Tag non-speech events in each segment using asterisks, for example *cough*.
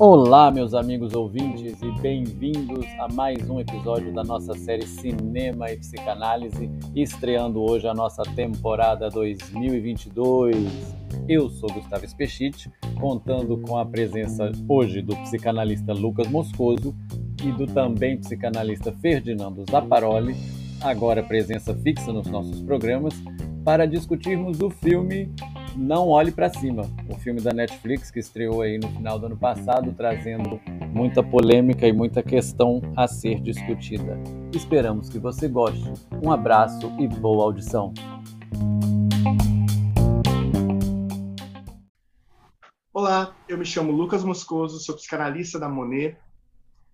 Olá, meus amigos ouvintes, e bem-vindos a mais um episódio da nossa série Cinema e Psicanálise, estreando hoje a nossa temporada 2022. Eu sou Gustavo Espechite, contando com a presença hoje do psicanalista Lucas Moscoso e do também psicanalista Ferdinando Zapparoli, agora presença fixa nos nossos programas, para discutirmos o filme não Olhe para Cima, o filme da Netflix que estreou aí no final do ano passado, trazendo muita polêmica e muita questão a ser discutida. Esperamos que você goste. Um abraço e boa audição. Olá, eu me chamo Lucas Moscoso, sou psicanalista da Monet.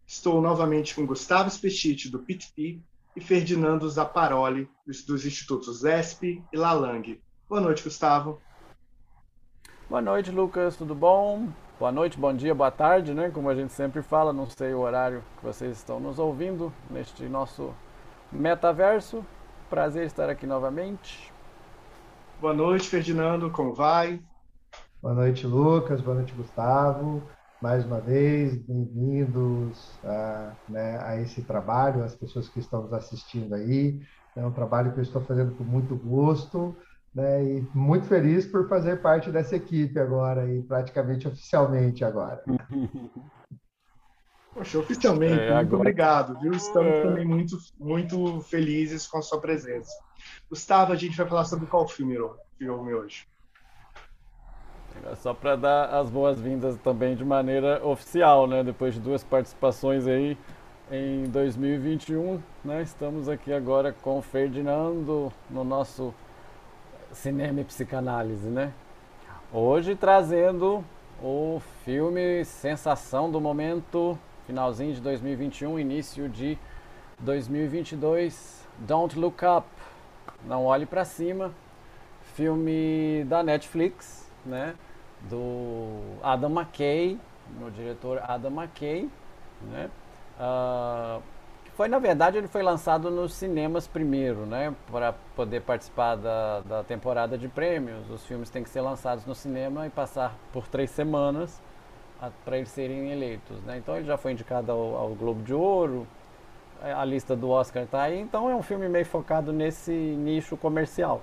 Estou novamente com Gustavo Spechite, do PITP, e Ferdinando Zapparoli, dos Institutos ESP e Lalang. Boa noite, Gustavo. Boa noite, Lucas, tudo bom? Boa noite, bom dia, boa tarde, né? Como a gente sempre fala, não sei o horário que vocês estão nos ouvindo neste nosso metaverso. Prazer estar aqui novamente. Boa noite, Ferdinando, como vai? Boa noite, Lucas, boa noite, Gustavo. Mais uma vez, bem-vindos a, né, a esse trabalho, as pessoas que estão nos assistindo aí. É um trabalho que eu estou fazendo com muito gosto né? E muito feliz por fazer parte dessa equipe agora, e praticamente oficialmente agora. *laughs* Poxa, oficialmente, é, muito obrigado, viu? Estamos é... também muito, muito felizes com a sua presença. Gustavo, a gente vai falar sobre qual filme, filme hoje? É só para dar as boas-vindas também de maneira oficial, né? Depois de duas participações aí em 2021, né? Estamos aqui agora com o Ferdinando no nosso cinema e psicanálise, né? Hoje trazendo o filme Sensação do Momento, finalzinho de 2021, início de 2022, Don't Look Up, Não Olhe para Cima, filme da Netflix, né? Do Adam McKay, o diretor Adam McKay, né? Uh, foi, na verdade, ele foi lançado nos cinemas primeiro, né? Para poder participar da, da temporada de prêmios. Os filmes têm que ser lançados no cinema e passar por três semanas para eles serem eleitos, né? Então ele já foi indicado ao, ao Globo de Ouro, a lista do Oscar está aí, então é um filme meio focado nesse nicho comercial.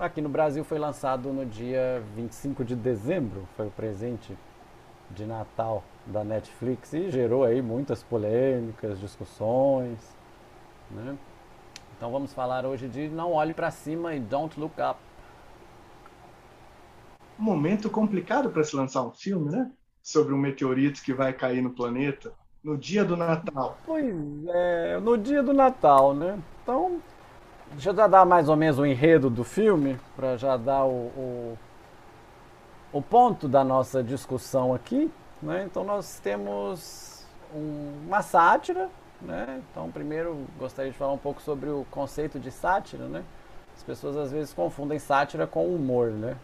Aqui no Brasil foi lançado no dia 25 de dezembro, foi o presente de Natal da Netflix e gerou aí muitas polêmicas, discussões, né? Então vamos falar hoje de Não Olhe para Cima e Don't Look Up. Um momento complicado para se lançar um filme, né? Sobre um meteorito que vai cair no planeta no dia do Natal. Pois é, no dia do Natal, né? Então, deixa eu já dar mais ou menos o enredo do filme, para já dar o, o o ponto da nossa discussão aqui, né? Então nós temos um, uma sátira, né? Então primeiro gostaria de falar um pouco sobre o conceito de sátira, né? As pessoas às vezes confundem sátira com humor, né?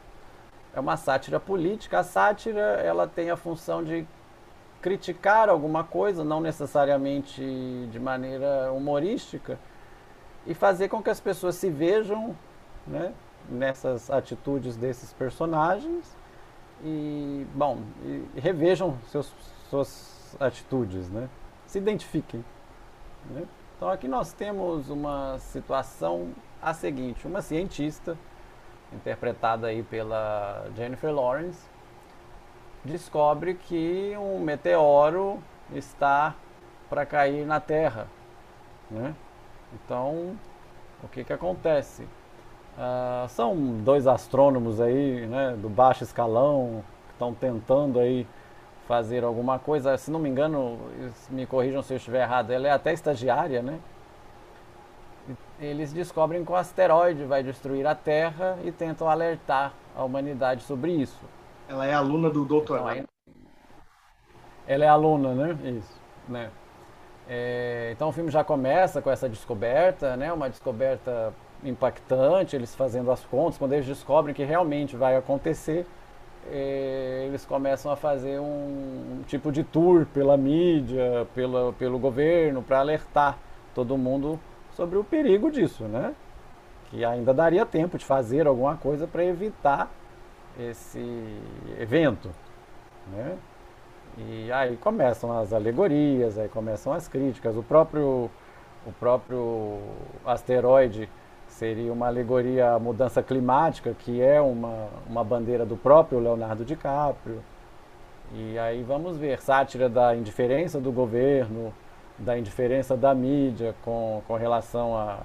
É uma sátira política. A sátira ela tem a função de criticar alguma coisa, não necessariamente de maneira humorística, e fazer com que as pessoas se vejam, né? Nessas atitudes desses personagens e, bom, e revejam seus, suas atitudes, né? Se identifiquem. Né? Então aqui nós temos uma situação a seguinte, uma cientista, interpretada aí pela Jennifer Lawrence, descobre que um meteoro está para cair na Terra. Né? Então, o que, que acontece? Uh, são dois astrônomos aí, né, do baixo escalão, que estão tentando aí fazer alguma coisa. Se não me engano, me corrijam se eu estiver errado, ela é até estagiária, né? Eles descobrem que o asteroide vai destruir a Terra e tentam alertar a humanidade sobre isso. Ela é aluna do doutorado. Então, ela é aluna, né? Isso, né? É, então o filme já começa com essa descoberta, né? Uma descoberta impactante, eles fazendo as contas, quando eles descobrem que realmente vai acontecer, eh, eles começam a fazer um, um, tipo de tour pela mídia, pela, pelo governo, para alertar todo mundo sobre o perigo disso, né? que ainda daria tempo de fazer alguma coisa para evitar esse evento. Né? E aí começam as alegorias, aí começam as críticas. O próprio, o próprio asteroide seria uma alegoria à mudança climática, que é uma, uma bandeira do próprio Leonardo DiCaprio. E aí vamos ver sátira da indiferença do governo, da indiferença da mídia com, com relação à,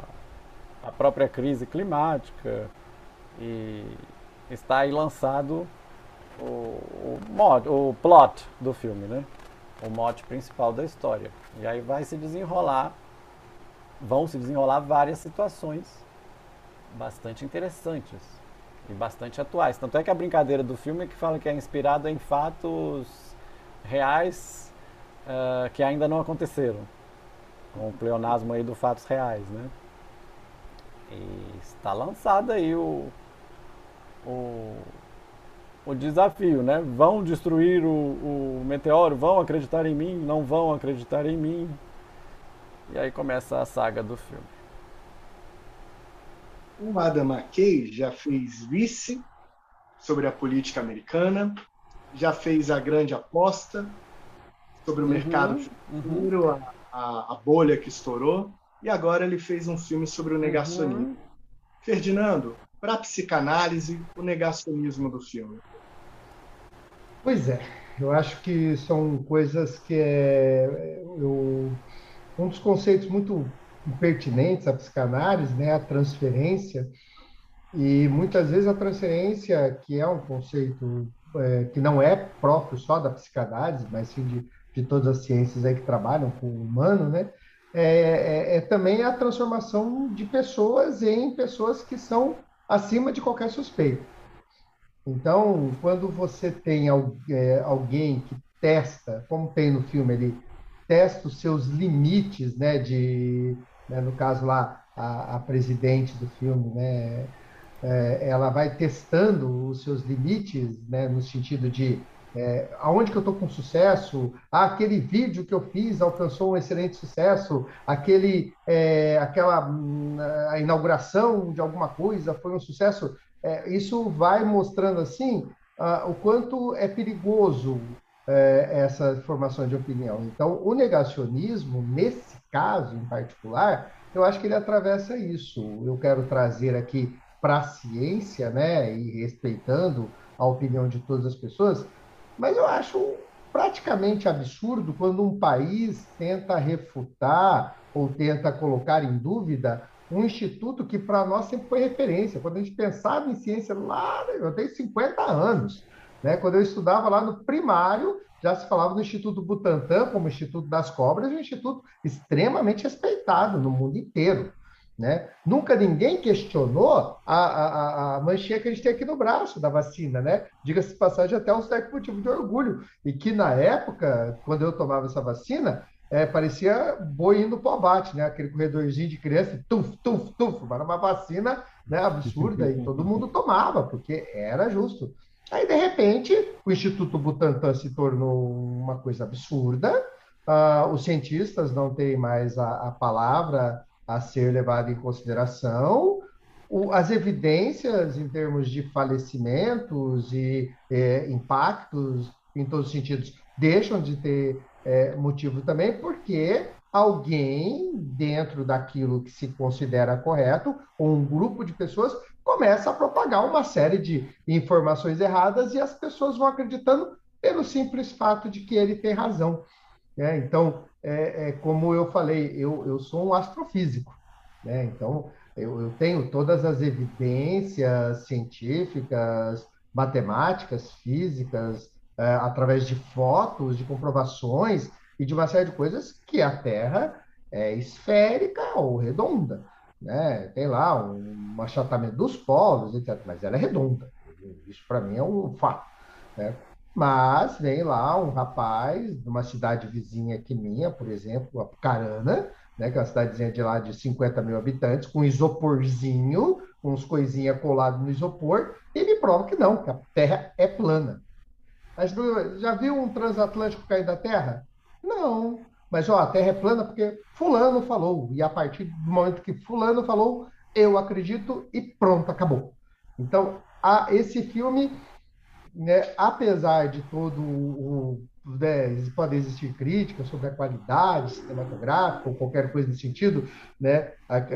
à própria crise climática. E está aí lançado o, o, mod, o plot do filme, né? O mote principal da história. E aí vai se desenrolar, vão se desenrolar várias situações bastante interessantes e bastante atuais. Tanto é que a brincadeira do filme é que fala que é inspirado em fatos reais uh, que ainda não aconteceram. Com o pleonasmo aí do fatos reais, né? E está lançado aí o, o, o desafio, né? Vão destruir o, o meteoro, vão acreditar em mim, não vão acreditar em mim. E aí começa a saga do filme. O Adam McKay já fez Vice sobre a política americana, já fez A Grande Aposta sobre o uhum, mercado futuro, uhum. a, a, bolha que estourou, e agora ele fez um filme sobre o negacionismo. Uhum. Ferdinando, para a psicanálise, o negacionismo do filme. Pois é, eu acho que são coisas que é, eu, um dos conceitos muito pertinentes à psicanálise, né, a transferência, e muitas vezes a transferência, que é um conceito é, que não é próprio só da psicanálise, mas sim de, de todas as ciências aí que trabalham com o humano, né, é, é, é também a transformação de pessoas em pessoas que são acima de qualquer suspeito. Então, quando você tem é, alguém que testa, como tem no filme ali, testa os seus limites, né, de, né, no caso lá, a, a, presidente do filme, né, é, ela vai testando os seus limites, né, no sentido de é, aonde que eu estou com sucesso, ah, aquele vídeo que eu fiz alcançou um excelente sucesso, aquele, é, aquela hum, a inauguração de alguma coisa foi um sucesso. É, isso vai mostrando assim ah, o quanto é perigoso é, essa formação de opinião. Então, o negacionismo, nesse caso em particular, eu acho que ele atravessa isso. Eu quero trazer aqui para a ciência, né, e respeitando a opinião de todas as pessoas, mas eu acho praticamente absurdo quando um país tenta refutar ou tenta colocar em dúvida um instituto que para nós sempre foi referência. Quando a gente pensava em ciência lá, eu tenho 50 anos, né? Quando eu estudava lá no primário, já se falava do Instituto Butantan como Instituto das Cobras, um instituto extremamente respeitado no mundo inteiro. Né? Nunca ninguém questionou a, a, a, manchinha que a gente tem aqui no braço da vacina, né? Diga-se de passagem, até um certo motivo de orgulho. E que na época, quando eu tomava essa vacina, é, parecia boi indo para o abate, né? Aquele corredorzinho de criança, tuf, tuf, tuf, era uma vacina né, absurda e todo mundo tomava, porque era justo. Aí, de repente, o Instituto Butantan se tornou uma coisa absurda, uh, os cientistas não têm mais a, a palavra a ser levada em consideração. O, as evidências em termos de falecimentos e é, impactos em todos os sentidos deixam de ter é, motivo também, porque alguém dentro daquilo que se considera correto, ou um grupo de pessoas, começa a propagar uma série de informações erradas e as pessoas vão acreditando pelo simples fato de que ele tem razão. Né? Então, é, é, como eu falei, eu, eu sou um astrofísico, né? então eu, eu tenho todas as evidências científicas, matemáticas, físicas, é, através de fotos, de comprovações e de uma série de coisas que a Terra é esférica ou redonda. Né? Tem lá um, um achatamento dos polos, etc., mas ela é redonda. Isso para mim é um fato. Né? Mas vem lá um rapaz de uma cidade vizinha aqui minha, por exemplo, Apucarana, né, que é uma cidadezinha de lá de 50 mil habitantes, com isoporzinho, com uns coisinhas coladas no isopor, e me prova que não, que a Terra é plana. Mas já viu um transatlântico cair da Terra? Não. Mas ó, a Terra é plana porque fulano falou. E a partir do momento que fulano falou, eu acredito e pronto, acabou. Então, a, esse filme, né, apesar de todo o. Né, existir críticas sobre a qualidade cinematográfica ou qualquer coisa nesse sentido, né?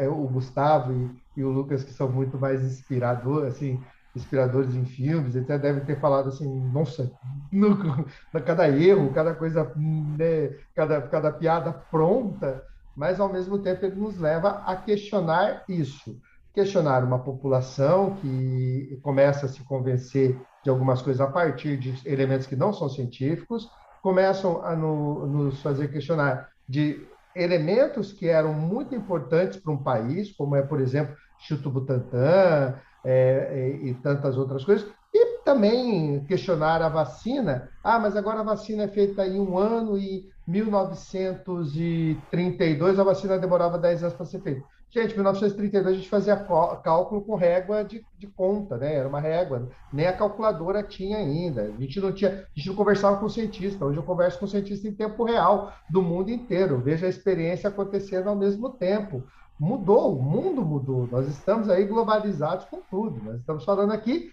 O Gustavo e, e o Lucas, que são muito mais inspiradores, assim, inspiradores em filmes, até devem ter falado assim, nossa, no, cada erro, cada coisa, né, cada, cada piada pronta, mas ao mesmo tempo ele nos leva a questionar isso. Questionar uma população que começa a se convencer de algumas coisas a partir de elementos que não são científicos, começam a no, nos fazer questionar de elementos que eram muito importantes para um país, como é, por exemplo, Chuto Butantan, é, e, e tantas outras coisas. E também questionar a vacina. Ah, mas agora a vacina é feita em um ano e 1932 a vacina demorava 10 anos para ser feita. Gente, 1932 a gente fazia cálculo com régua de, de, conta, né? Era uma régua, nem a calculadora tinha ainda. A gente não tinha, a gente não conversava com cientista. Hoje eu converso com cientista em tempo real do mundo inteiro. Veja a experiência acontecendo ao mesmo tempo mudou, o mundo mudou. Nós estamos aí globalizados com tudo. Nós estamos falando aqui,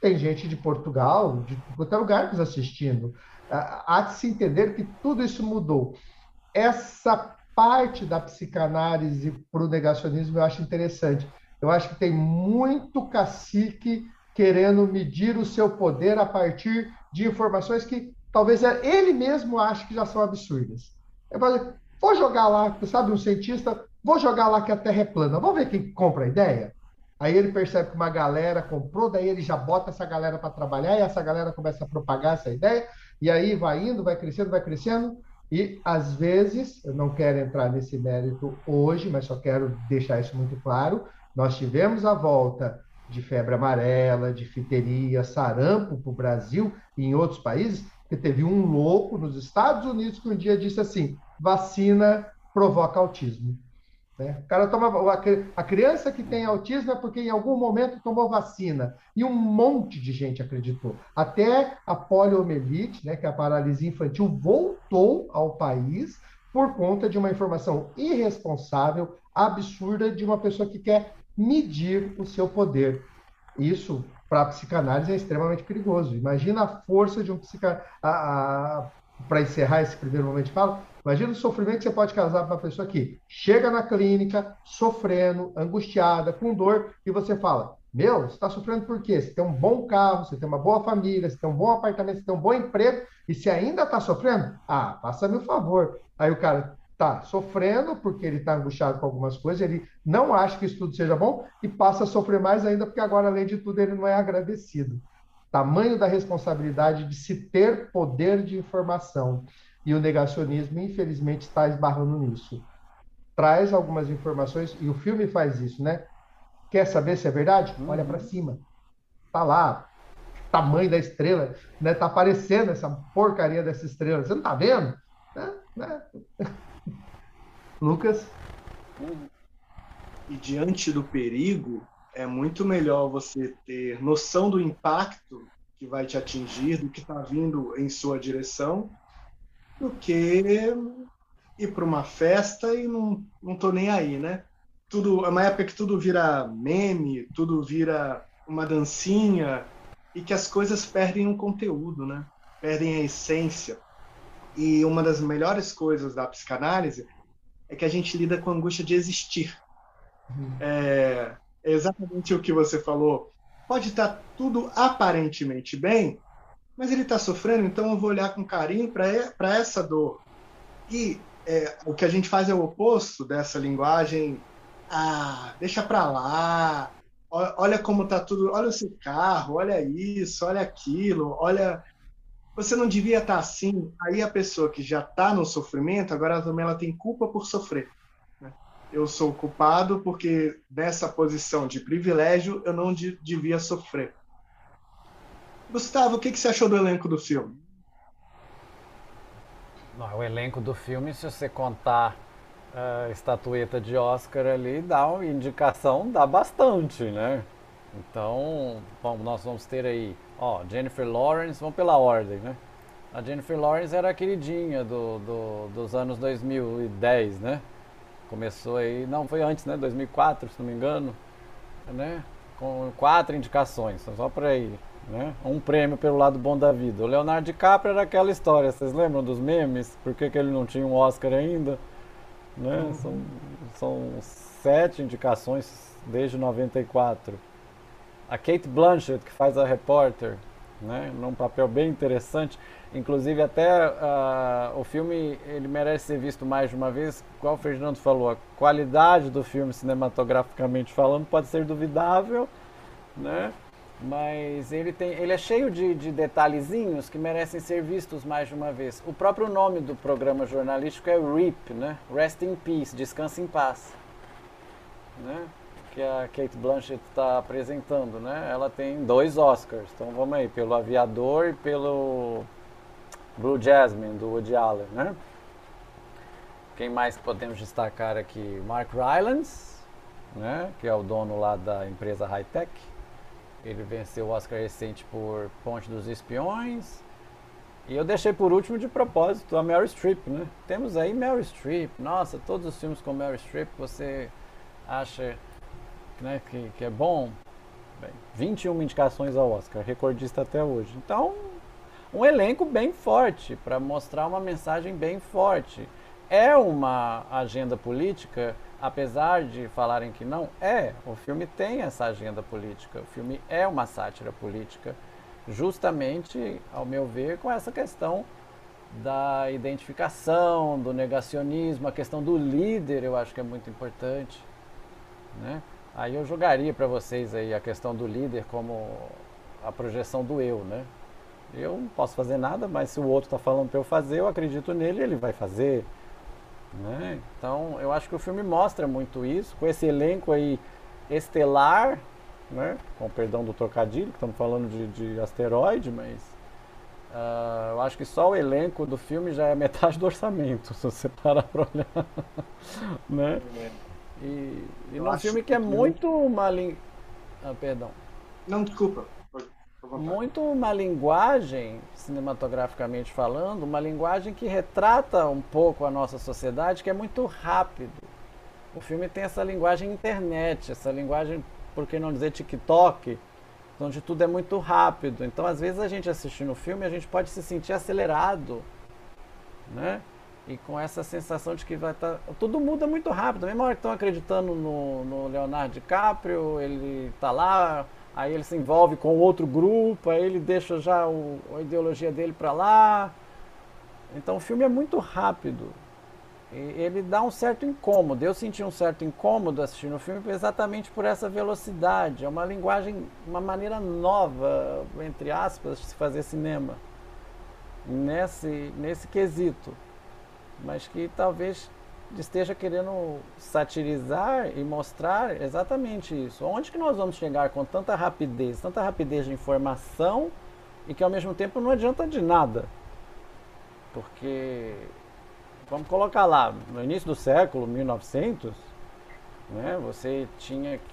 tem gente de Portugal, de qualquer lugar nos assistindo. Há de se entender que tudo isso mudou. Essa parte da psicanálise para o negacionismo eu acho interessante. Eu acho que tem muito cacique querendo medir o seu poder a partir de informações que talvez ele mesmo ache que já são absurdas. Eu vou jogar lá, sabe, um cientista Vou jogar lá que a Terra é plana. Vamos ver quem compra a ideia? Aí ele percebe que uma galera comprou, daí ele já bota essa galera para trabalhar e essa galera começa a propagar essa ideia, e aí vai indo, vai crescendo, vai crescendo. E às vezes, eu não quero entrar nesse mérito hoje, mas só quero deixar isso muito claro. Nós tivemos a volta de febre amarela, de fiteria, sarampo para o Brasil e em outros países, que teve um louco nos Estados Unidos que um dia disse assim: vacina provoca autismo. Né? O cara toma, a criança que tem autismo é porque em algum momento tomou vacina. E um monte de gente acreditou. Até a poliomielite, né, que é a paralisia infantil, voltou ao país por conta de uma informação irresponsável, absurda, de uma pessoa que quer medir o seu poder. Isso, para a psicanálise, é extremamente perigoso. Imagina a força de um psicanalista. Para encerrar esse primeiro momento de fala, Imagina o sofrimento que você pode causar para uma pessoa que chega na clínica sofrendo, angustiada, com dor, e você fala: Meu, você está sofrendo por quê? Você tem um bom carro, você tem uma boa família, você tem um bom apartamento, você tem um bom emprego, e se ainda está sofrendo, ah, faça-me um favor. Aí o cara está sofrendo porque ele está angustiado com algumas coisas, ele não acha que isso tudo seja bom e passa a sofrer mais ainda porque agora, além de tudo, ele não é agradecido. Tamanho da responsabilidade de se ter poder de informação. E o negacionismo, infelizmente, está esbarrando nisso. Traz algumas informações, e o filme faz isso, né? Quer saber se é verdade? Uhum. Olha para cima. Tá lá, tamanho da estrela, né? Tá aparecendo essa porcaria dessa estrela. Você não tá vendo? Né? Né? *laughs* Lucas? E diante do perigo, é muito melhor você ter noção do impacto que vai te atingir, do que está vindo em sua direção, do que ir para uma festa e não, não tô nem aí, né? Tudo, é uma época que tudo vira meme, tudo vira uma dancinha e que as coisas perdem um conteúdo, né? Perdem a essência. E uma das melhores coisas da psicanálise é que a gente lida com a angústia de existir. Uhum. É, é exatamente o que você falou. Pode estar tudo aparentemente bem, mas ele está sofrendo, então eu vou olhar com carinho para essa dor. E é, o que a gente faz é o oposto dessa linguagem. Ah, deixa para lá. Olha como tá tudo. Olha seu carro, olha isso, olha aquilo, olha. Você não devia estar tá assim. Aí a pessoa que já está no sofrimento, agora também ela tem culpa por sofrer. Né? Eu sou culpado porque nessa posição de privilégio eu não devia sofrer. Gustavo, o que, que você achou do elenco do filme? o elenco do filme, se você contar a estatueta de Oscar ali, dá uma indicação, dá bastante, né? Então, bom, nós vamos ter aí, ó, Jennifer Lawrence, vamos pela ordem, né? A Jennifer Lawrence era a queridinha do, do, dos anos 2010, né? começou aí, não, foi antes, né? 2004, se não me engano, né? Com quatro indicações, só para ir, né? Um prêmio pelo lado bom da vida. O Leonardo DiCaprio era aquela história, vocês lembram dos memes? Por que, que ele não tinha um Oscar ainda? Né? Uhum. São, são sete indicações desde 94. A Kate Blanchett, que faz a repórter, né? num papel bem interessante. Inclusive até uh, o filme ele merece ser visto mais de uma vez, igual o Fernando falou, a qualidade do filme cinematograficamente falando pode ser duvidável, né? Mas ele tem, ele é cheio de, de detalhezinhos que merecem ser vistos mais de uma vez. O próprio nome do programa jornalístico é RIP, né? Rest in Peace, Descanse em Paz, né? Que a Kate Blanchett está apresentando, né? Ela tem dois Oscars, então vamos aí, pelo Aviador e pelo Blue Jasmine, do Woody Allen, né? Quem mais podemos destacar aqui? Mark Rylance, né? Que é o dono lá da empresa High Tech. Ele venceu o Oscar recente por Ponte dos Espiões. E eu deixei por último de propósito a Meryl Streep, né? Temos aí Meryl Streep. Nossa, todos os filmes com Meryl Streep você acha né, que, que é bom? Bem, 21 indicações ao Oscar, recordista até hoje. Então, um elenco bem forte, para mostrar uma mensagem bem forte. É uma agenda política, apesar de falarem que não, é. O filme tem essa agenda política. O filme é uma sátira política, justamente, ao meu ver, com essa questão da identificação, do negacionismo, a questão do líder, eu acho que é muito importante, né? Aí eu jogaria para vocês aí a questão do líder como a projeção do eu, né? Eu não posso fazer nada, mas se o outro está falando para eu fazer, eu acredito nele, ele vai fazer. Né? Então, eu acho que o filme mostra muito isso, com esse elenco aí estelar, né? com perdão do trocadilho, que estamos falando de, de asteroide, mas uh, eu acho que só o elenco do filme já é metade do orçamento, *laughs* se você parar para olhar. *laughs* né? E, e num filme que é muito malin... Ah, perdão. Não, desculpa muito uma linguagem, cinematograficamente falando, uma linguagem que retrata um pouco a nossa sociedade, que é muito rápido. O filme tem essa linguagem internet, essa linguagem, por que não dizer TikTok, onde tudo é muito rápido. Então, às vezes, a gente assistindo o filme, a gente pode se sentir acelerado, né? E com essa sensação de que vai estar. Tá... Tudo muda muito rápido. mesmo hora que estão acreditando no, no Leonardo DiCaprio, ele está lá aí ele se envolve com outro grupo, aí ele deixa já o, a ideologia dele para lá. Então o filme é muito rápido. E ele dá um certo incômodo. Eu senti um certo incômodo assistindo o filme exatamente por essa velocidade. É uma linguagem, uma maneira nova, entre aspas, de se fazer cinema. Nesse, nesse quesito. Mas que talvez esteja querendo satirizar e mostrar exatamente isso. Onde que nós vamos chegar com tanta rapidez, tanta rapidez de informação e que ao mesmo tempo não adianta de nada? Porque vamos colocar lá, no início do século 1900, né, você tinha que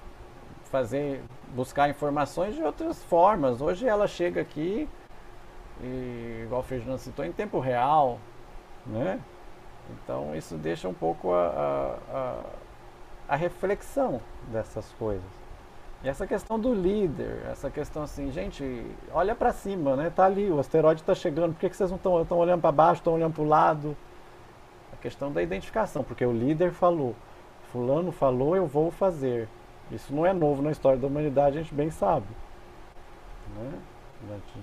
fazer buscar informações de outras formas. Hoje ela chega aqui e igual o Ferdinando citou em tempo real, né? Então isso deixa um pouco a, a, a, reflexão dessas coisas. E essa questão do líder, essa questão assim, gente, olha para cima, né? Tá ali, o asteroide está chegando, por que, que vocês não estão olhando para baixo, estão olhando para o lado? A questão da identificação, porque o líder falou, fulano falou, eu vou fazer. Isso não é novo na história da humanidade, a gente bem sabe. Né?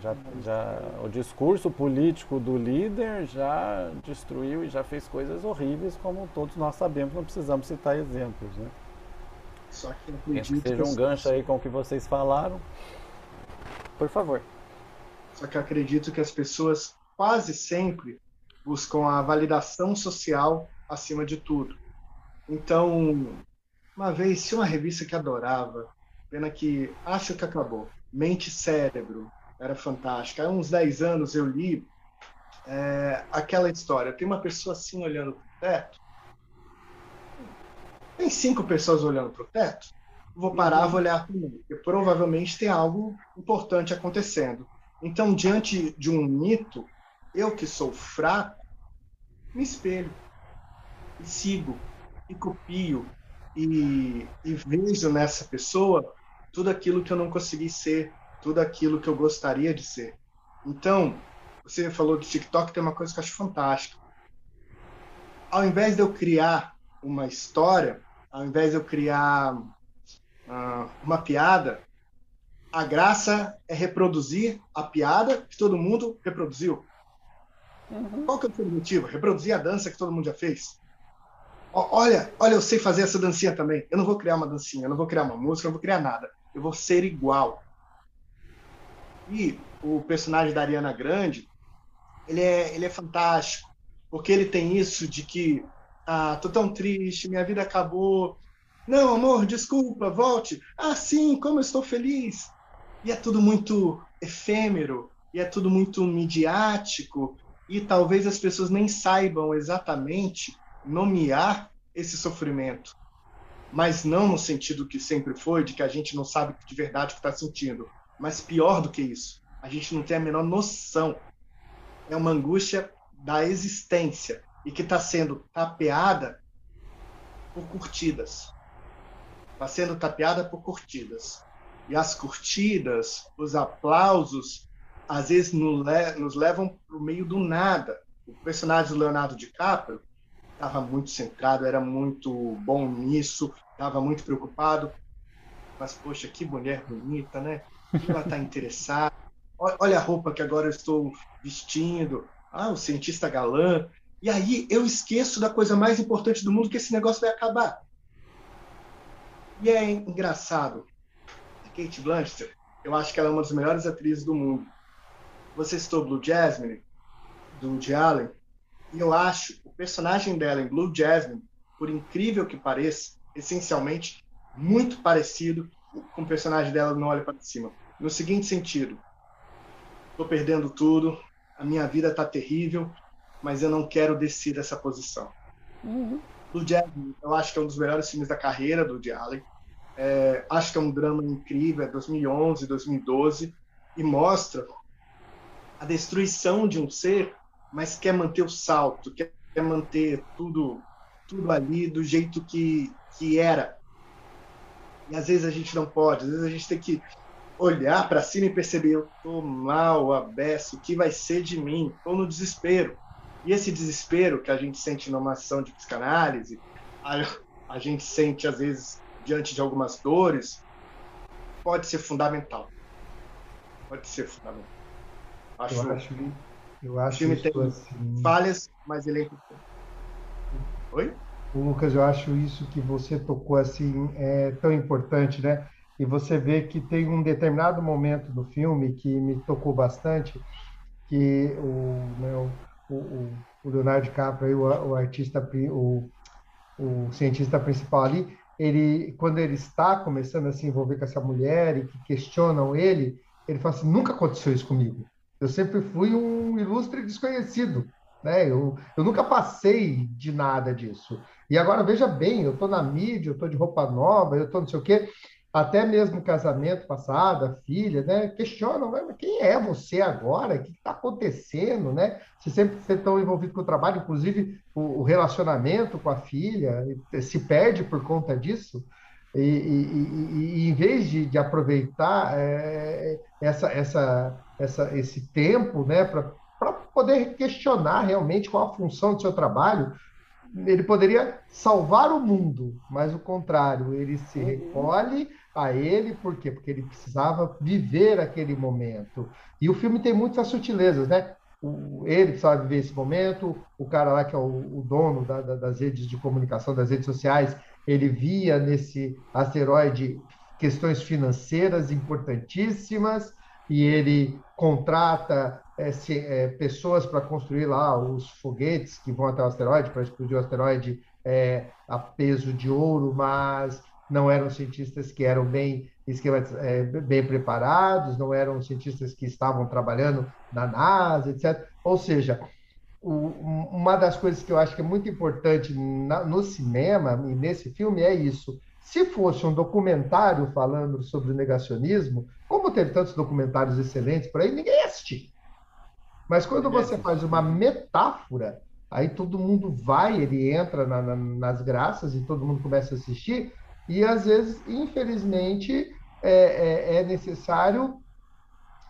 Já, já, o discurso político do líder já destruiu e já fez coisas horríveis, como todos nós sabemos, não precisamos citar exemplos. Né? Só que acredito que seja um gancho aí com o que vocês falaram. Por favor. Só que acredito que as pessoas quase sempre buscam a validação social acima de tudo. Então, uma vez, se uma revista que adorava, pena que acho que acabou, Mente Cérebro, era fantástica. Há uns 10 anos eu li é, aquela história. Tem uma pessoa assim olhando para o teto. Tem cinco pessoas olhando para o teto. Vou parar, uhum. vou olhar para mim. Porque provavelmente tem algo importante acontecendo. Então, diante de um mito, eu que sou fraco, me espelho e sigo. e copio e, e vejo nessa pessoa tudo aquilo que eu não consegui ser, tudo aquilo que eu gostaria de ser. Então, você falou do TikTok, tem uma coisa que eu acho fantástica. Ao invés de eu criar uma história, ao invés de eu criar uh, uma piada, a graça é reproduzir a piada que todo mundo reproduziu. Uhum. Qual que é o objetivo? Reproduzir a dança que todo mundo já fez. Olha, olha, eu sei fazer essa dancinha também. Eu não vou criar uma dancinha, eu não vou criar uma música, eu não vou criar nada. Eu vou ser igual. E o personagem da Ariana Grande, ele é, ele é fantástico, porque ele tem isso de que, ah, tô tão triste, minha vida acabou. Não, amor, desculpa, volte. Ah, sim, como eu estou feliz. E é tudo muito efêmero, e é tudo muito midiático, e talvez as pessoas nem saibam exatamente nomear esse sofrimento, mas não no sentido que sempre foi, de que a gente não sabe de verdade o que está sentindo, mas pior do que isso, a gente não tem a menor noção. É uma angústia da existência e que está sendo tapeada por curtidas. Está sendo tapeada por curtidas. E as curtidas, os aplausos, às vezes nos levam para o meio do nada. O personagem do Leonardo DiCaprio estava muito centrado, era muito bom nisso, estava muito preocupado. Mas, poxa, que mulher bonita, né? Ela está interessada. Olha a roupa que agora eu estou vestindo. Ah, o cientista galã. E aí eu esqueço da coisa mais importante do mundo, que esse negócio vai acabar. E é engraçado. A Kate Blanchett, eu acho que ela é uma das melhores atrizes do mundo. Você citou Blue Jasmine, do Woody Allen. E eu acho o personagem dela em Blue Jasmine, por incrível que pareça, essencialmente muito parecido com o personagem dela no Olho para Cima. No seguinte sentido: estou perdendo tudo, a minha vida está terrível, mas eu não quero descer dessa posição. Uhum. Blue Jasmine, eu acho que é um dos melhores filmes da carreira do Woody. É, acho que é um drama incrível, é 2011, 2012, e mostra a destruição de um ser mas quer manter o salto, quer manter tudo tudo ali do jeito que, que era. E às vezes a gente não pode, às vezes a gente tem que olhar para cima e perceber: eu estou mal, abesso, o que vai ser de mim? Estou no desespero. E esse desespero que a gente sente numa ação de psicanálise, a, a gente sente às vezes diante de algumas dores, pode ser fundamental. Pode ser fundamental. Acho, eu acho eu acho o filme tem assim... falhas, mas ele é importante. Oi? Lucas, eu acho isso que você tocou assim é tão importante, né? E você vê que tem um determinado momento do filme que me tocou bastante, que o, meu, o, o Leonardo DiCaprio, o, o artista, o, o cientista principal ali, ele, quando ele está começando a se envolver com essa mulher e que questionam ele, ele fala assim: nunca aconteceu isso comigo. Eu sempre fui um ilustre desconhecido. Né? Eu, eu nunca passei de nada disso. E agora, veja bem, eu estou na mídia, eu estou de roupa nova, eu estou não sei o quê. Até mesmo casamento passado, a filha, né? Questionam, quem é você agora? O que está acontecendo, né? Você sempre foi tão envolvido com o trabalho, inclusive o, o relacionamento com a filha se perde por conta disso. E, e, e, em vez de, de aproveitar é, essa, essa, essa, esse tempo né, para poder questionar realmente qual a função do seu trabalho, ele poderia salvar o mundo, mas o contrário, ele se uhum. recolhe a ele, por quê? Porque ele precisava viver aquele momento. E o filme tem muitas sutilezas, né? O, ele precisava viver esse momento, o cara lá que é o, o dono da, da, das redes de comunicação, das redes sociais, ele via nesse asteroide questões financeiras importantíssimas e ele contrata é, é, pessoas para construir lá os foguetes que vão até o asteroide, para explodir o asteroide é, a peso de ouro, mas não eram cientistas que eram bem, é, bem preparados, não eram cientistas que estavam trabalhando na NASA, etc. Ou seja, uma das coisas que eu acho que é muito importante no cinema e nesse filme é isso. Se fosse um documentário falando sobre o negacionismo, como teve tantos documentários excelentes por aí, ninguém ia assistir. Mas quando você faz uma metáfora, aí todo mundo vai, ele entra na, na, nas graças e todo mundo começa a assistir, e às vezes, infelizmente, é, é, é necessário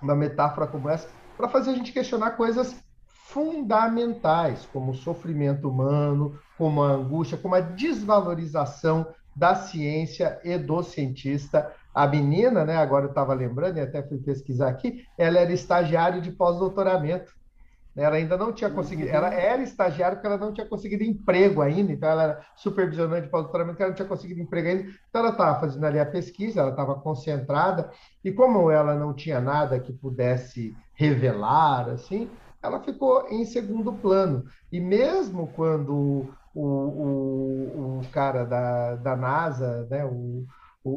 uma metáfora como essa para fazer a gente questionar coisas fundamentais, como o sofrimento humano, como a angústia, como a desvalorização da ciência e do cientista. A menina, né, agora eu estava lembrando, e até fui pesquisar aqui, ela era estagiária de pós-doutoramento. Ela ainda não tinha conseguido, ela era estagiária porque ela não tinha conseguido emprego ainda, então ela era supervisionante de pós-doutoramento, ela não tinha conseguido emprego ainda, então ela estava fazendo ali a pesquisa, ela estava concentrada, e como ela não tinha nada que pudesse revelar, assim, ela ficou em segundo plano. E mesmo quando o, o, o cara da, da NASA, né, o, o,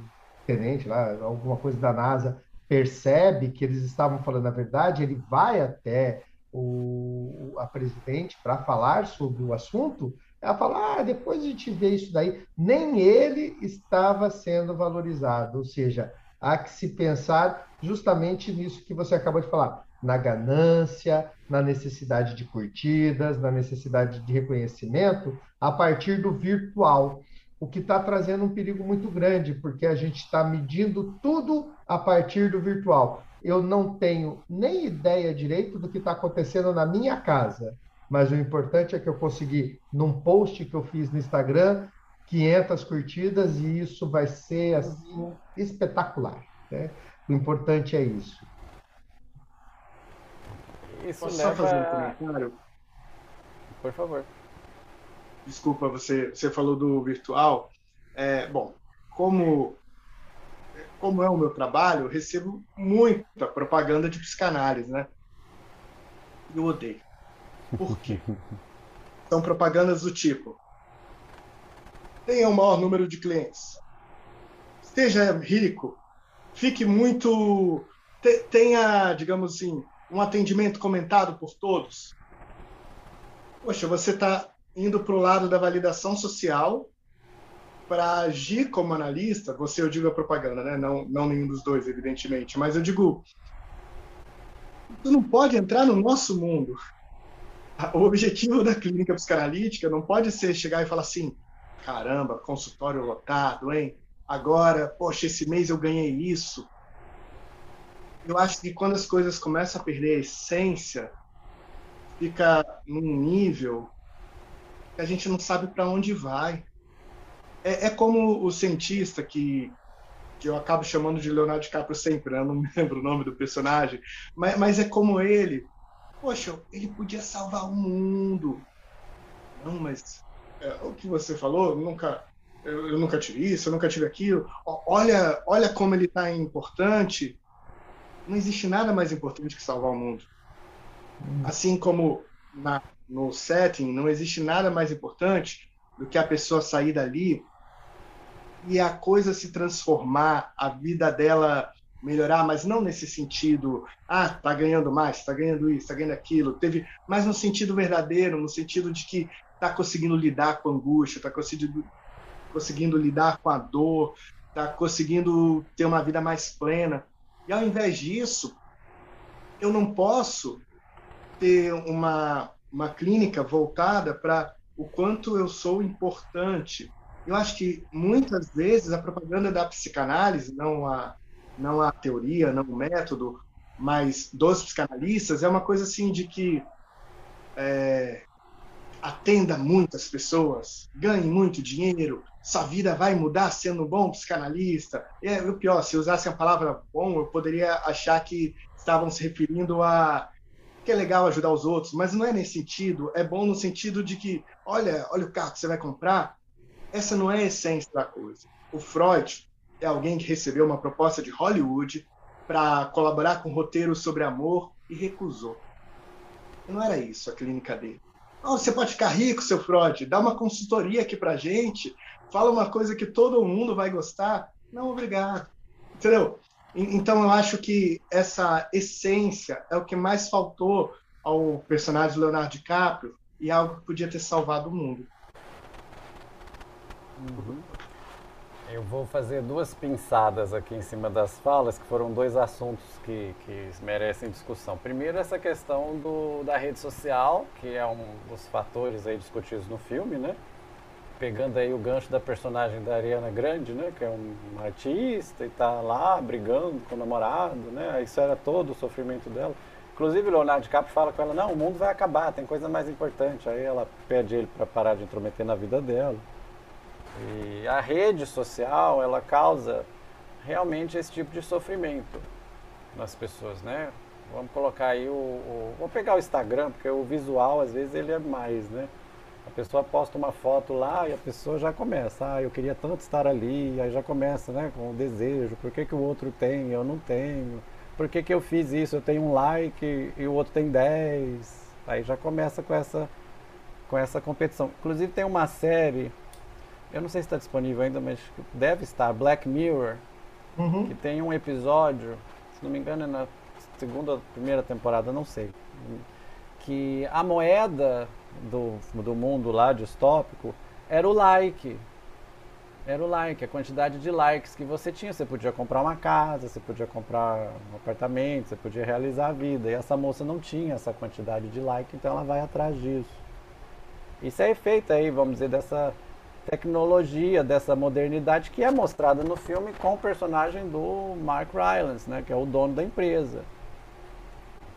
o tenente lá, alguma coisa da NASA, percebe que eles estavam falando a verdade, ele vai até o, a presidente para falar sobre o assunto, ela fala, ah, depois a gente vê isso daí. Nem ele estava sendo valorizado, ou seja, há que se pensar justamente nisso que você acabou de falar, na ganância, na necessidade de curtidas, na necessidade de reconhecimento, a partir do virtual o que está trazendo um perigo muito grande, porque a gente está medindo tudo a partir do virtual. Eu não tenho nem ideia direito do que está acontecendo na minha casa, mas o importante é que eu consegui, num post que eu fiz no Instagram, 500 curtidas e isso vai ser assim espetacular. Né? O importante é isso. Isso Posso leva... só fazer um comentário? Por favor desculpa, você, você falou do virtual. É, bom, como, como é o meu trabalho, eu recebo muita propaganda de psicanálise, né? Eu odeio. Por quê? *laughs* São propagandas do tipo: tenha o maior número de clientes, esteja rico, fique muito. tenha, digamos assim, um atendimento comentado por todos. Poxa, você está indo para o lado da validação social para agir como analista, você eu digo a propaganda, né? Não, não nenhum dos dois, evidentemente, mas eu digo, tu não pode entrar no nosso mundo. O objetivo da clínica psicanalítica não pode ser chegar e falar assim, caramba, consultório lotado, hein? Agora, poxa, esse mês eu ganhei isso. Eu acho que quando as coisas começam a perder a essência, fica num nível a gente não sabe para onde vai. É, é, como o cientista que, que eu acabo chamando de Leonardo DiCaprio sempre, né? eu não me lembro o nome do personagem, mas, mas é como ele. Poxa, ele podia salvar o mundo. Não, mas é, o que você falou, nunca, eu, eu, nunca tive isso, eu nunca tive aquilo. Olha, olha como ele está importante. Não existe nada mais importante que salvar o mundo. Hum. Assim como na no setting, não existe nada mais importante do que a pessoa sair dali e a coisa se transformar, a vida dela melhorar, mas não nesse sentido, ah, tá ganhando mais, tá ganhando isso, tá ganhando aquilo, teve, mas no sentido verdadeiro, no sentido de que tá conseguindo lidar com a angústia, tá conseguindo, conseguindo lidar com a dor, tá conseguindo ter uma vida mais plena. E ao invés disso, eu não posso ter uma uma clínica voltada para o quanto eu sou importante. Eu acho que muitas vezes a propaganda da psicanálise, não a, não a teoria, não o método, mas dos psicanalistas, é uma coisa assim de que é, atenda muitas pessoas, ganhe muito dinheiro, sua vida vai mudar sendo um bom psicanalista. É, o pior, se usasse a palavra bom, eu poderia achar que estavam se referindo a que é legal ajudar os outros, mas não é nesse sentido. É bom no sentido de que, olha, olha o carro que você vai comprar. Essa não é a essência da coisa. O Freud é alguém que recebeu uma proposta de Hollywood para colaborar com um roteiro sobre amor e recusou. Não era isso a clínica dele. Oh, você pode ficar rico, seu Freud. Dá uma consultoria aqui para gente. Fala uma coisa que todo mundo vai gostar. Não, obrigado. Entendeu? Então eu acho que essa essência é o que mais faltou ao personagem Leonardo DiCaprio e algo que podia ter salvado o mundo. Uhum. Eu vou fazer duas pinçadas aqui em cima das falas, que foram dois assuntos que, que merecem discussão. Primeiro, essa questão do, da rede social, que é um dos fatores aí discutidos no filme, né? Pegando aí o gancho da personagem da Ariana Grande, né? Que é um, um artista e tá lá brigando com o namorado, né? Isso era todo o sofrimento dela. Inclusive, Leonardo DiCaprio fala com ela: não, o mundo vai acabar, tem coisa mais importante. Aí ela pede ele para parar de intrometer na vida dela. E a rede social, ela causa realmente esse tipo de sofrimento nas pessoas, né? Vamos colocar aí o, o, Vou pegar o Instagram, porque o visual às vezes ele é mais, né? A pessoa posta uma foto lá e a pessoa já começa, ah, eu queria tanto estar ali, aí já começa, né, com o desejo, por que, que o outro tem, eu não tenho, por que, que eu fiz isso, eu tenho um like e o outro tem 10, aí já começa com essa, com essa competição. Inclusive tem uma série eu não sei se está disponível ainda, mas deve estar, Black Mirror, uhum. que tem um episódio, se não me engano é na segunda, primeira temporada, não sei, que a moeda do, do mundo lá distópico era o like. Era o like, a quantidade de likes que você tinha. Você podia comprar uma casa, você podia comprar um apartamento, você podia realizar a vida. E essa moça não tinha essa quantidade de like, então ela vai atrás disso. Isso é efeito aí, vamos dizer, dessa tecnologia, dessa modernidade que é mostrada no filme com o personagem do Mark Rylance, né, que é o dono da empresa.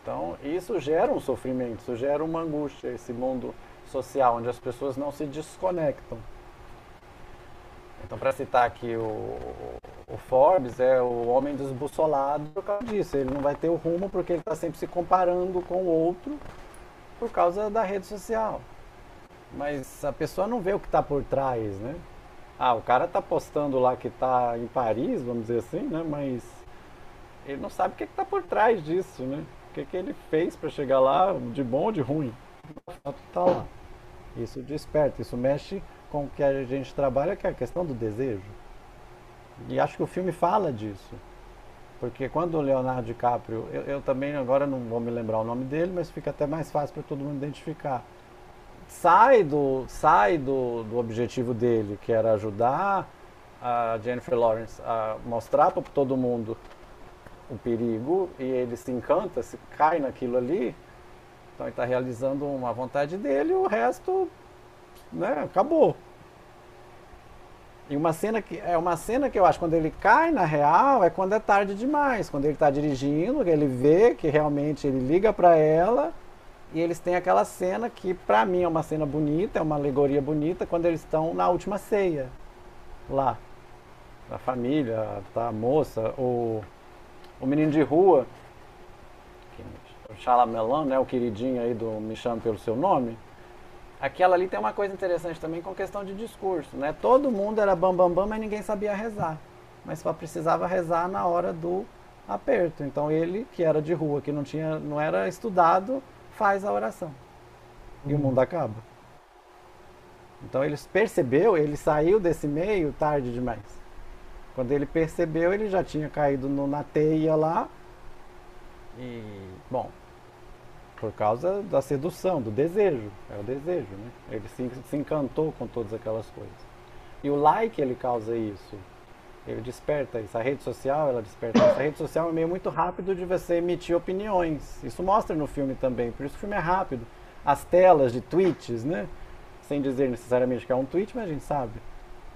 Então, isso gera um sofrimento, isso gera uma angústia, esse mundo social onde as pessoas não se desconectam. Então, para citar aqui o, o, Forbes, é o homem desbussolado por causa disso. Ele não vai ter o rumo porque ele está sempre se comparando com o outro por causa da rede social. Mas a pessoa não vê o que está por trás, né? Ah, o cara está postando lá que está em Paris, vamos dizer assim, né? Mas ele não sabe o que está por trás disso, né? O que, que ele fez para chegar lá, de bom ou de ruim. Está lá. Isso desperta, isso mexe com o que a gente trabalha, que é a questão do desejo. E acho que o filme fala disso. Porque quando o Leonardo DiCaprio, eu, eu também agora não vou me lembrar o nome dele, mas fica até mais fácil para todo mundo identificar sai do, sai do, do objetivo dele, que era ajudar a Jennifer Lawrence a mostrar para todo mundo o perigo e ele se encanta, se cai naquilo ali. Então ele está realizando uma vontade dele e o resto né, acabou. E uma cena que é uma cena que eu acho quando ele cai na real é quando é tarde demais, quando ele está dirigindo, ele vê que realmente ele liga para ela e eles têm aquela cena que, para mim, é uma cena bonita, é uma alegoria bonita, quando eles estão na última ceia. Lá. A família, tá, a moça, o, o menino de rua, o Chalamelão, né, o queridinho aí do Me Chame Pelo Seu Nome. Aquela ali tem uma coisa interessante também com questão de discurso, né? Todo mundo era bam, bam, bam, mas ninguém sabia rezar. Mas só precisava rezar na hora do aperto. Então ele, que era de rua, que não tinha, não era estudado, faz a oração. E o mundo acaba. Então ele percebeu, ele saiu desse meio tarde demais. Quando ele percebeu, ele já tinha caído no, na teia lá. E, bom, por causa da sedução, do desejo. É o desejo, né? Ele se, se encantou com todas aquelas coisas. E o like, ele causa isso. Ele desperta isso. A rede social, ela desperta isso. A rede social é um meio muito rápido de você emitir opiniões. Isso mostra no filme também, por isso o filme é rápido. As telas de tweets, né? Sem dizer necessariamente que é um tweet, mas a gente sabe.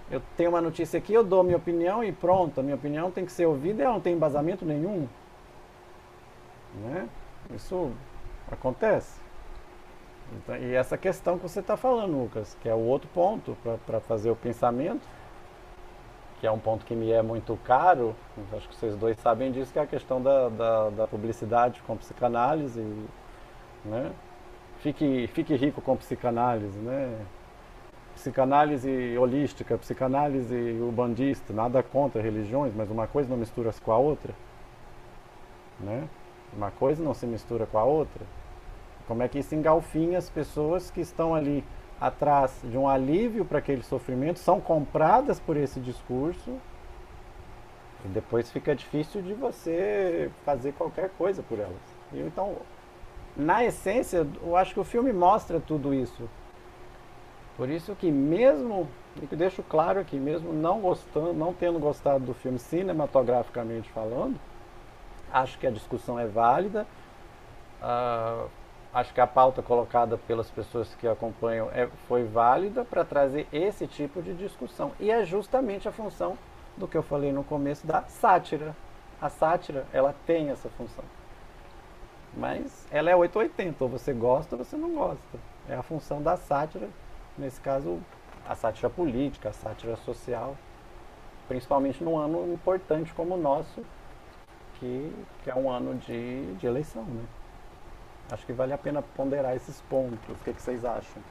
Eu tenho uma notícia aqui, eu dou minha opinião e pronto. A minha opinião tem que ser ouvida e ela não tem embasamento nenhum. Né? Isso acontece. Então, e essa questão que você está falando, Lucas, que é o outro ponto para fazer o pensamento que é um ponto que me é muito caro, acho que vocês dois sabem disso, que é a questão da, da, da publicidade com psicanálise, né? Fique, fique rico com psicanálise, né? Psicanálise holística, psicanálise urbandista, nada contra religiões, mas uma coisa não mistura com a outra, né? Uma coisa não se mistura com a outra. Como é que isso engalfinha as pessoas que estão ali atrás de um alívio para aquele sofrimento, são compradas por esse discurso e depois fica difícil de você fazer qualquer coisa por elas. Então, na essência, eu acho que o filme mostra tudo isso. Por isso que mesmo e deixo claro aqui, mesmo não gostando, não tendo gostado do filme cinematograficamente falando, acho que a discussão é válida. Uh, acho que a pauta colocada pelas pessoas que acompanham é, foi válida para trazer esse tipo de discussão. E é justamente a função do que eu falei no começo da sátira. A sátira, ela tem essa função. Mas ela é 880, ou você gosta ou você não gosta. É a função da sátira, nesse caso, a sátira política, a sátira social, principalmente num ano importante como o nosso, que, que é um ano de, de eleição. Né? Acho que vale a pena ponderar esses pontos. O que, que vocês acham?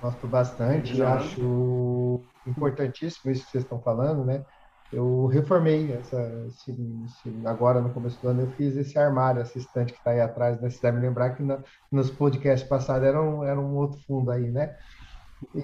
Gosto bastante, Já. acho importantíssimo isso que vocês estão falando, né? Eu reformei essa, esse, esse, agora no começo do ano eu fiz esse armário, essa estante que está aí atrás, né? Você deve lembrar que na, nos podcasts passados era um, era um outro fundo aí, né?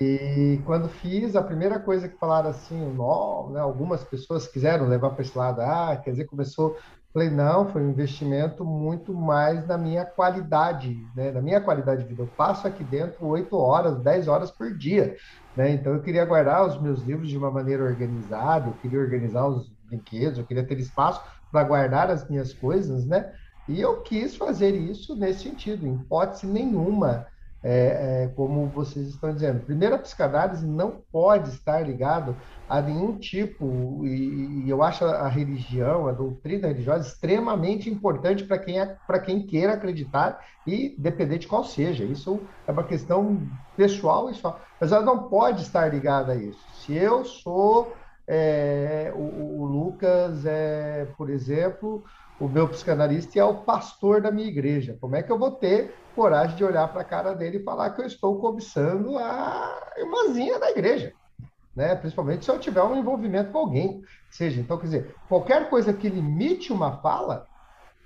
E quando fiz, a primeira coisa que falaram assim, não, né, algumas pessoas quiseram levar para esse lado, ah, quer dizer, começou Falei, não, foi um investimento muito mais na minha qualidade, né? Na minha qualidade de vida. Eu passo aqui dentro 8 horas, 10 horas por dia, né? Então eu queria guardar os meus livros de uma maneira organizada, eu queria organizar os brinquedos, eu queria ter espaço para guardar as minhas coisas, né? E eu quis fazer isso nesse sentido, em hipótese nenhuma é, é, como vocês estão dizendo. Primeiro, a psicanálise não pode estar ligado a nenhum tipo, e, e eu acho a religião, a doutrina religiosa extremamente importante para quem, é, quem queira acreditar e depender de qual seja. Isso é uma questão pessoal e só. Mas ela não pode estar ligada a isso. Se eu sou é, o, o, Lucas, é, por exemplo, o meu psicanalista é o pastor da minha igreja. Como é que eu vou ter coragem de olhar para a cara dele e falar que eu estou cobiçando a irmãzinha da igreja? Né? Principalmente se eu tiver um envolvimento com alguém. Seja, então, quer dizer, qualquer coisa que limite uma fala,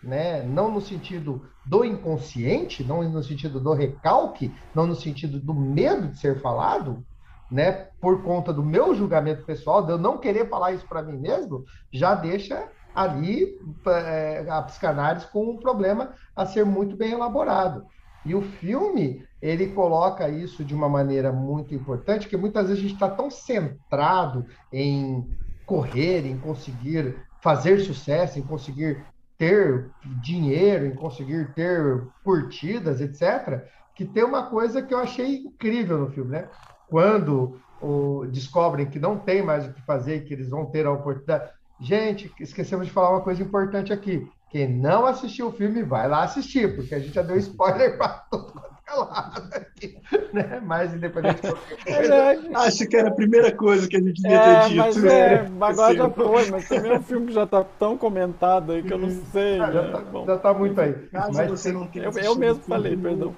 né? não no sentido do inconsciente, não no sentido do recalque, não no sentido do medo de ser falado, né? por conta do meu julgamento pessoal, de eu não querer falar isso para mim mesmo, já deixa ali é, a psicanálise com um problema a ser muito bem elaborado. E o filme, ele coloca isso de uma maneira muito importante, que muitas vezes a gente está tão centrado em correr, em conseguir fazer sucesso, em conseguir ter dinheiro, em conseguir ter curtidas, etc., que tem uma coisa que eu achei incrível no filme, né? Quando o, descobrem que não tem mais o que fazer que eles vão ter a oportunidade. Gente, esquecemos de falar uma coisa importante aqui. Quem não assistiu o filme, vai lá assistir, porque a gente já deu spoiler para todo mundo é aqui, né? Mas independente de coisa. Acho que era a primeira coisa que a gente devia é, ter dito. Mas, é, agora já foi, mas também é um filme que já está tão comentado aí que eu não sei. Ah, já, está né? tá muito aí. Caso mas você não eu, eu mesmo falei, perdão.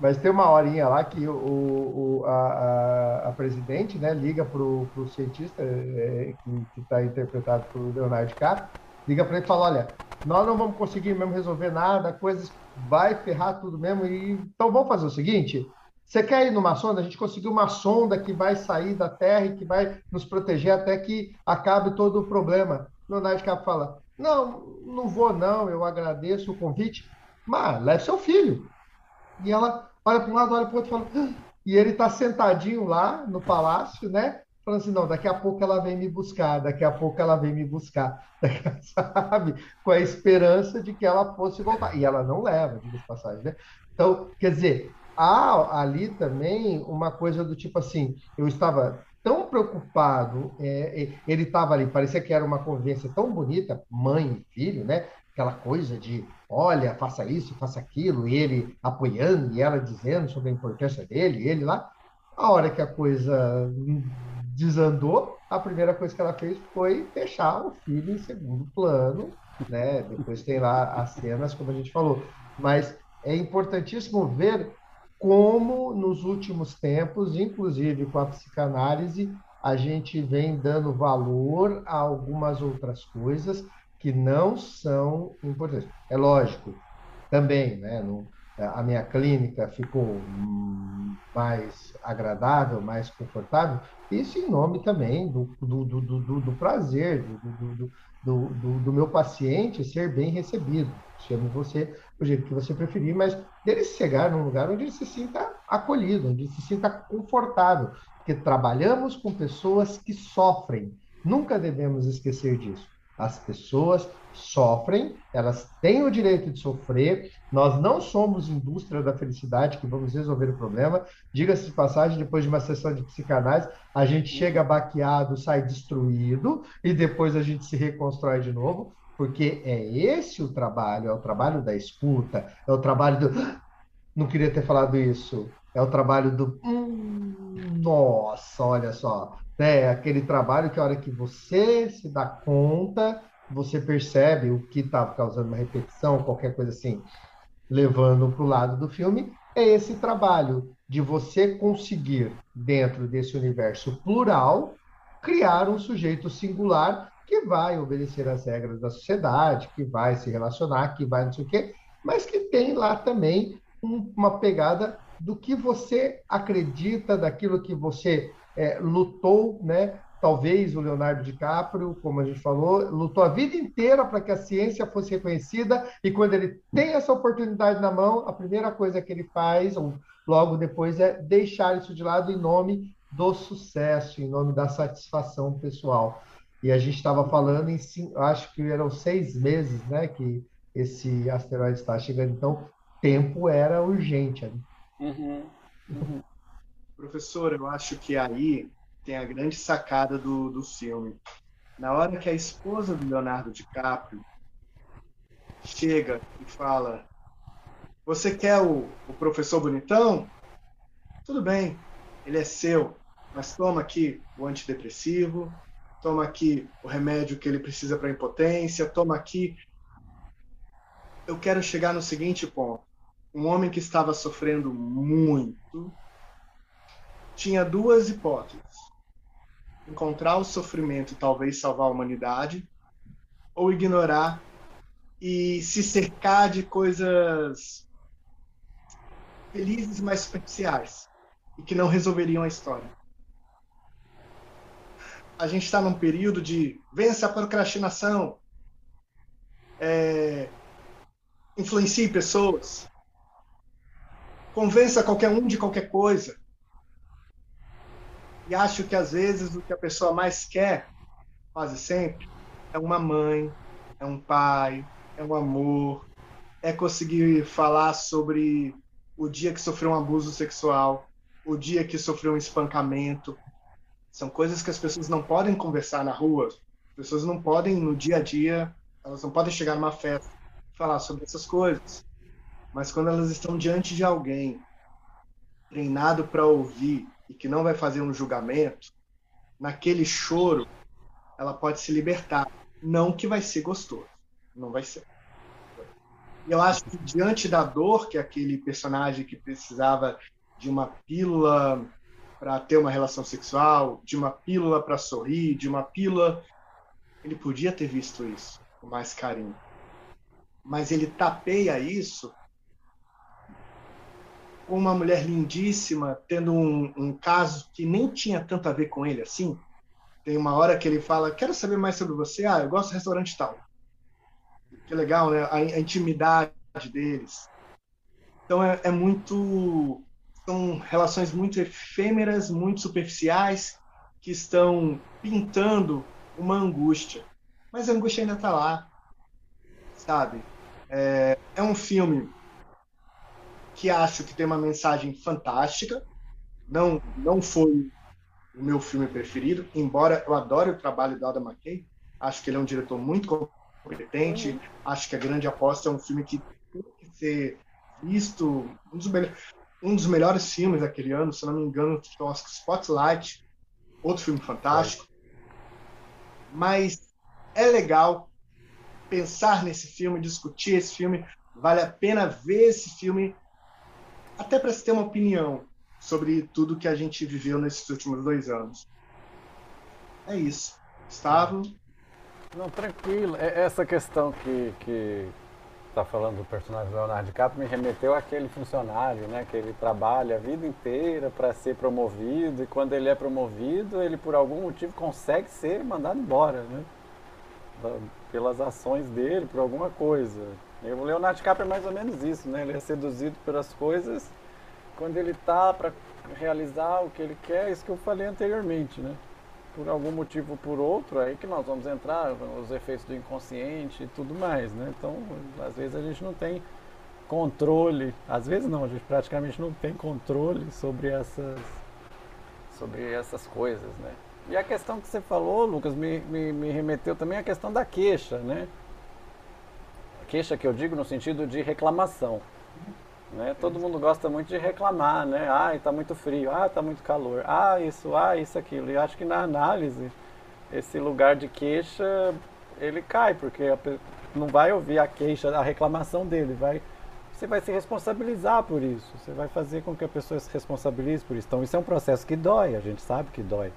Mas tem uma horinha lá que o, o a, a, a, presidente né, liga para o cientista é, que está interpretado por Leonardo DiCaprio, liga para ele e fala, olha, nós não vamos conseguir mesmo resolver nada, coisas vai ferrar tudo mesmo, e então vamos fazer o seguinte, você quer ir numa sonda? A gente conseguiu uma sonda que vai sair da Terra e que vai nos proteger até que acabe todo o problema. Leonardo DiCaprio fala, não, não vou não, eu agradeço o convite, mas leve seu filho. E ela olha para um lado, olha para o outro e fala. Ah! E ele está sentadinho lá no palácio, né? Falando assim, não, daqui a pouco ela vem me buscar, daqui a pouco ela vem me buscar, *laughs* sabe? Com a esperança de que ela fosse voltar. E ela não leva, diga de passagem, né? Então, quer dizer, há ali também uma coisa do tipo assim, eu estava tão preocupado, é, ele estava ali, parecia que era uma convivência tão bonita, mãe e filho, né? Aquela coisa de olha, faça isso, faça aquilo, ele apoiando e ela dizendo sobre a importância dele, ele lá. A hora que a coisa desandou, a primeira coisa que ela fez foi deixar o filho em segundo plano, né? Depois tem lá as cenas, como a gente falou. Mas é importantíssimo ver como nos últimos tempos, inclusive com a psicanálise, a gente vem dando valor a algumas outras coisas que não são importantes. É lógico, também, né? No, a minha clínica ficou mais agradável, mais confortável, isso em nome também do, do, do, do, do prazer, do, do, do, do, meu paciente ser bem recebido. Chame você do jeito que você preferir, mas dele chegar num lugar onde ele se sinta acolhido, onde se sinta confortável, porque trabalhamos com pessoas que sofrem. Nunca devemos esquecer disso. As pessoas sofrem, elas têm o direito de sofrer. Nós não somos indústria da felicidade que vamos resolver o problema. Diga-se de passagem, depois de uma sessão de psicanálise, a gente chega baqueado, sai destruído e depois a gente se reconstrói de novo, porque é esse o trabalho, é o trabalho da escuta, é o trabalho do *gasps* não queria ter falado isso. É o trabalho do hum, nossa, olha só, é aquele trabalho que a hora que você se dá conta, você percebe o que estava causando uma repetição, qualquer coisa assim, levando para o lado do filme, é esse trabalho de você conseguir, dentro desse universo plural, criar um sujeito singular que vai obedecer às regras da sociedade, que vai se relacionar, que vai não sei o quê, mas que tem lá também um, uma pegada do que você acredita, daquilo que você é, lutou, né? Talvez o Leonardo DiCaprio, como a gente falou, lutou a vida inteira para que a ciência fosse reconhecida, e quando ele tem essa oportunidade na mão, a primeira coisa que ele faz, ou logo depois, é deixar isso de lado em nome do sucesso, em nome da satisfação pessoal. E a gente estava falando em, acho que eram seis meses, né, que esse asteroide está chegando. Então, tempo era urgente. Uhum. Uhum. Professor, eu acho que aí tem a grande sacada do, do filme. Na hora que a esposa do Leonardo DiCaprio chega e fala: Você quer o, o professor bonitão? Tudo bem, ele é seu, mas toma aqui o antidepressivo, toma aqui o remédio que ele precisa para impotência, toma aqui. Eu quero chegar no seguinte ponto: um homem que estava sofrendo muito tinha duas hipóteses: encontrar o sofrimento e talvez salvar a humanidade, ou ignorar e se cercar de coisas felizes, mas superficiais e que não resolveriam a história. A gente está num período de vença a procrastinação, é, influencie pessoas, convença qualquer um de qualquer coisa. E acho que às vezes o que a pessoa mais quer, quase sempre, é uma mãe, é um pai, é um amor, é conseguir falar sobre o dia que sofreu um abuso sexual, o dia que sofreu um espancamento. São coisas que as pessoas não podem conversar na rua. As pessoas não podem, no dia a dia, elas não podem chegar numa festa e falar sobre essas coisas. Mas quando elas estão diante de alguém treinado para ouvir e que não vai fazer um julgamento, naquele choro, ela pode se libertar. Não que vai ser gostoso, não vai ser. E eu acho que diante da dor que aquele personagem que precisava de uma pílula para ter uma relação sexual, de uma pílula para sorrir, de uma pílula, ele podia ter visto isso com mais carinho. Mas ele tapeia isso uma mulher lindíssima, tendo um, um, caso que nem tinha tanto a ver com ele assim. Tem uma hora que ele fala: Quero saber mais sobre você. Ah, eu gosto do restaurante tal. Que legal, né? A, a intimidade deles. Então é, é, muito. São relações muito efêmeras, muito superficiais, que estão pintando uma angústia. Mas a angústia ainda está lá, sabe? É, é um filme que acho que tem uma mensagem fantástica. Não, não foi o meu filme preferido, embora eu adore o trabalho do Adam McKay. Acho que ele é um diretor muito competente. Uhum. Acho que a Grande Aposta é um filme que tem que ser visto. Um dos, um dos melhores filmes daquele ano, se não me engano, Spotlight, outro filme fantástico. Mas é legal pensar nesse filme, discutir esse filme. Vale a pena ver esse filme até para se ter uma opinião sobre tudo que a gente viveu nesses últimos dois anos. É isso. Gustavo? Não, tranquilo. É, essa questão que, que está falando do personagem Leonardo DiCaprio me remeteu àquele funcionário, né? Que ele trabalha a vida inteira para ser promovido e quando ele é promovido, ele por algum motivo consegue ser mandado embora, né? Pelas ações dele, por alguma coisa. O Leonardo DiCaprio é mais ou menos isso, né? Ele é seduzido pelas coisas quando ele tá para realizar o que ele quer, é isso que eu falei anteriormente, né? Por algum motivo ou por outro, aí que nós vamos entrar, os efeitos do inconsciente e tudo mais, né? Então, às vezes a gente não tem controle, às vezes não, a gente praticamente não tem controle sobre essas sobre essas coisas, né? E a questão que você falou, Lucas, me, me, me remeteu também à questão da queixa, né? Queixa que eu digo no sentido de reclamação. Né? Todo mundo gosta muito de reclamar, né? Ah, está muito frio, ah, está muito calor, ah, isso, ah, isso, aquilo. E acho que na análise, esse lugar de queixa, ele cai, porque não vai ouvir a queixa, a reclamação dele, vai você vai se responsabilizar por isso. Você vai fazer com que a pessoa se responsabilize por isso. Então, isso é um processo que dói, a gente sabe que dói.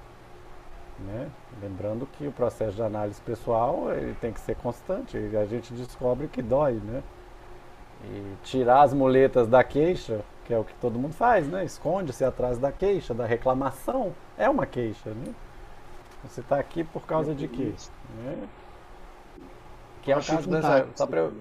Né? Lembrando que o processo de análise pessoal ele tem que ser constante, e a gente descobre que dói. Né? E tirar as muletas da queixa, que é o que todo mundo faz, né? esconde-se atrás da queixa, da reclamação, é uma queixa. Né? Você está aqui por causa de quê? Né? Que é o caso dessa. Só pra, eu,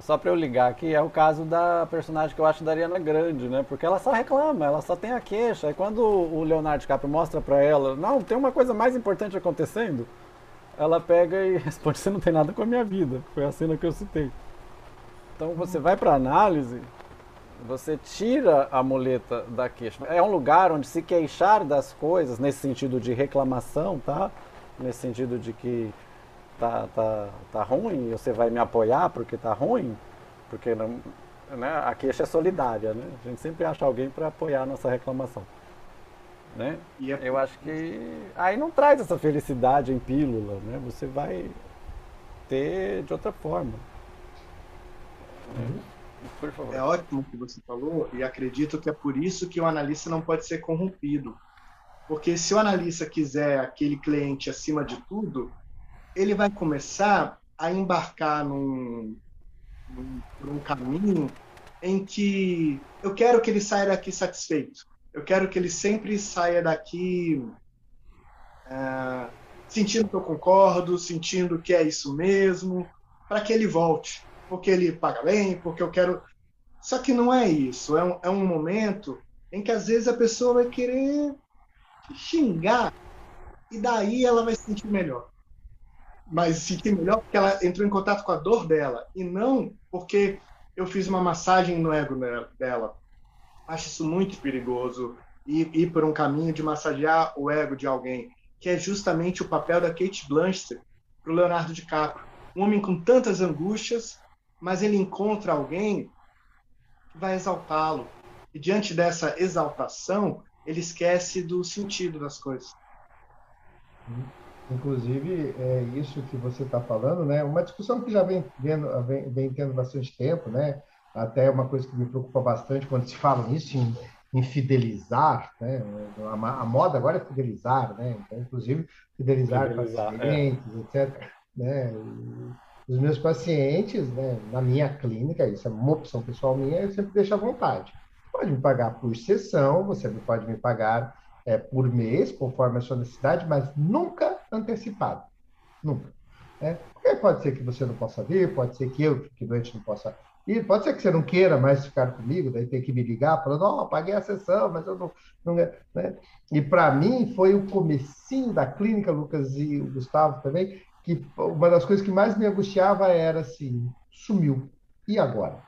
só pra eu ligar aqui, é o caso da personagem que eu acho da Ariana Grande, né? Porque ela só reclama, ela só tem a queixa. E quando o Leonardo DiCaprio mostra pra ela, não, tem uma coisa mais importante acontecendo, ela pega e *laughs* responde: Você não tem nada com a minha vida. Foi a cena que eu citei. Então você vai pra análise, você tira a muleta da queixa. É um lugar onde se queixar das coisas, nesse sentido de reclamação, tá? Nesse sentido de que tá, tá, tá ruim, você vai me apoiar porque tá ruim, porque não, né, a queixa é solidária, né? A gente sempre acha alguém para apoiar a nossa reclamação. Né? É... Eu acho que aí não traz essa felicidade em pílula, né? Você vai ter de outra forma. Uhum. Por favor. É ótimo o que você falou e acredito que é por isso que o analista não pode ser corrompido. Porque se o analista quiser aquele cliente acima de tudo, ele vai começar a embarcar num, num, num caminho em que eu quero que ele saia daqui satisfeito. Eu quero que ele sempre saia daqui uh, sentindo que eu concordo, sentindo que é isso mesmo, para que ele volte. Porque ele paga bem, porque eu quero. Só que não é isso. É um, é um momento em que às vezes a pessoa vai querer xingar e daí ela vai se sentir melhor mas sentir melhor porque ela entrou em contato com a dor dela e não porque eu fiz uma massagem no ego dela. Acho isso muito perigoso ir, ir por um caminho de massagear o ego de alguém, que é justamente o papel da Kate Blanchett para o Leonardo DiCaprio. Um homem com tantas angústias, mas ele encontra alguém que vai exaltá-lo. E diante dessa exaltação, ele esquece do sentido das coisas. Uhum. Inclusive, é isso que você está falando, né? Uma discussão que já vem, vendo, vem, vem, tendo bastante tempo, né? Até uma coisa que me preocupa bastante quando se fala nisso, em, em fidelizar, né? A, a, moda agora é fidelizar, né? Então, inclusive, fidelizar, fidelizar é. pacientes, é. etc. Né? Os meus pacientes, né? Na minha clínica, isso é uma opção pessoal minha, eu sempre deixo à vontade. Pode me pagar por sessão, você pode me pagar é, por mês, conforme a sua necessidade, mas nunca antecipado. Nunca. É, porque pode ser que você não possa vir, pode ser que eu, que doente, não possa ir, pode ser que você não queira mais ficar comigo, daí tem que me ligar, falando, não, oh, paguei a sessão, mas eu não... não né? E para mim foi o comecinho da clínica, Lucas e o Gustavo também, que uma das coisas que mais me angustiava era assim, sumiu. E agora?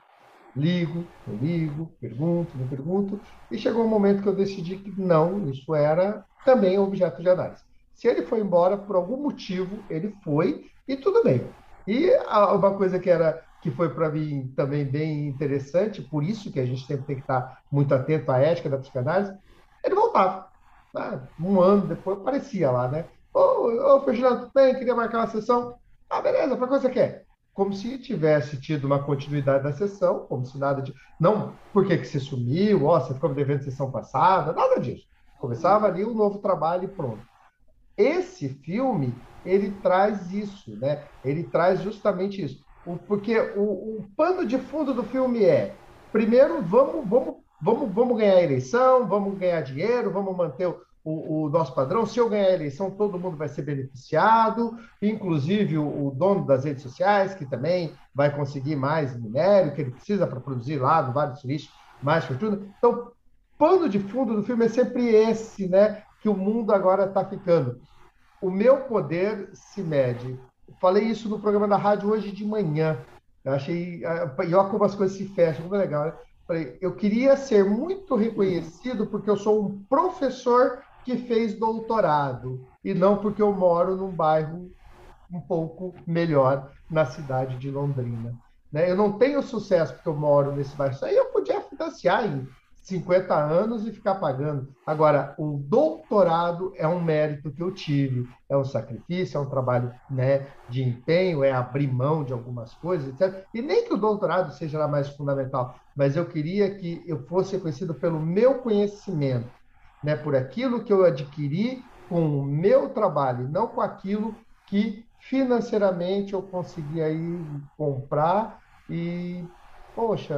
Ligo, não ligo, pergunto, não pergunto, e chegou um momento que eu decidi que não, isso era também objeto de análise. Se ele foi embora por algum motivo, ele foi e tudo bem. E uma coisa que era que foi para mim também bem interessante, por isso que a gente sempre tem que estar muito atento à ética da psicanálise, ele voltava. Né? Um ano depois aparecia lá, né? Ô, ô Ferdinando, tudo bem? Queria marcar uma sessão. Ah, beleza, para que você quer? Como se tivesse tido uma continuidade da sessão, como se nada de. Não, por que, que você sumiu? Ó, você ficou devendo sessão passada, nada disso. Começava ali um novo trabalho e pronto. Esse filme, ele traz isso, né? Ele traz justamente isso. O, porque o, o pano de fundo do filme é, primeiro, vamos, vamos, vamos, vamos ganhar a eleição, vamos ganhar dinheiro, vamos manter o, o, o, nosso padrão. Se eu ganhar a eleição, todo mundo vai ser beneficiado, inclusive o, o, dono das redes sociais, que também vai conseguir mais minério que ele precisa para produzir lá no Vale do Silício mais fortuna. Então, pano de fundo do filme é sempre esse, né? Que o mundo agora está ficando. O meu poder se mede. Falei isso no programa da rádio hoje de manhã. Eu achei. Ah, e olha como as coisas se fecham, como é legal, né? Falei, eu queria ser muito reconhecido porque eu sou um professor que fez doutorado e não porque eu moro num bairro um pouco melhor na cidade de Londrina. Né? Eu não tenho sucesso porque eu moro nesse bairro. Isso aí eu podia financiar em 50 anos e ficar pagando. Agora, o doutorado é um mérito que eu tive, é um sacrifício, é um trabalho né, de empenho, é abrir mão de algumas coisas, etc. E nem que o doutorado seja lá mais fundamental, mas eu queria que eu fosse reconhecido pelo meu conhecimento, né, por aquilo que eu adquiri com o meu trabalho, não com aquilo que financeiramente eu consegui aí comprar e poxa,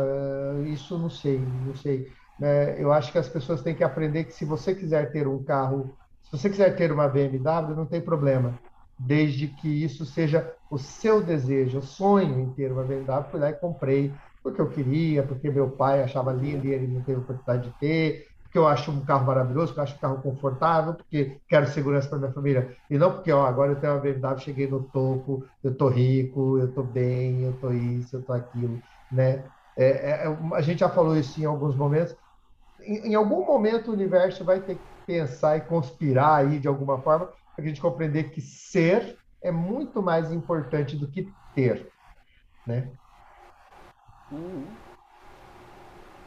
isso não sei, não sei. É, eu acho que as pessoas têm que aprender que se você quiser ter um carro, se você quiser ter uma BMW, não tem problema, desde que isso seja o seu desejo, o sonho em ter uma BMW. Fui lá e comprei porque eu queria, porque meu pai achava lindo e ele não teve oportunidade de ter, porque eu acho um carro maravilhoso, porque eu acho um carro confortável, porque quero segurança para minha família. E não porque, ó, agora eu tenho uma BMW, cheguei no topo, eu tô rico, eu tô bem, eu tô isso, eu tô aquilo, né? É, é, é a gente já falou isso em alguns momentos. Em, em, algum momento o universo vai ter que pensar e conspirar aí de alguma forma para a gente compreender que ser é muito mais importante do que ter, né? Uhum.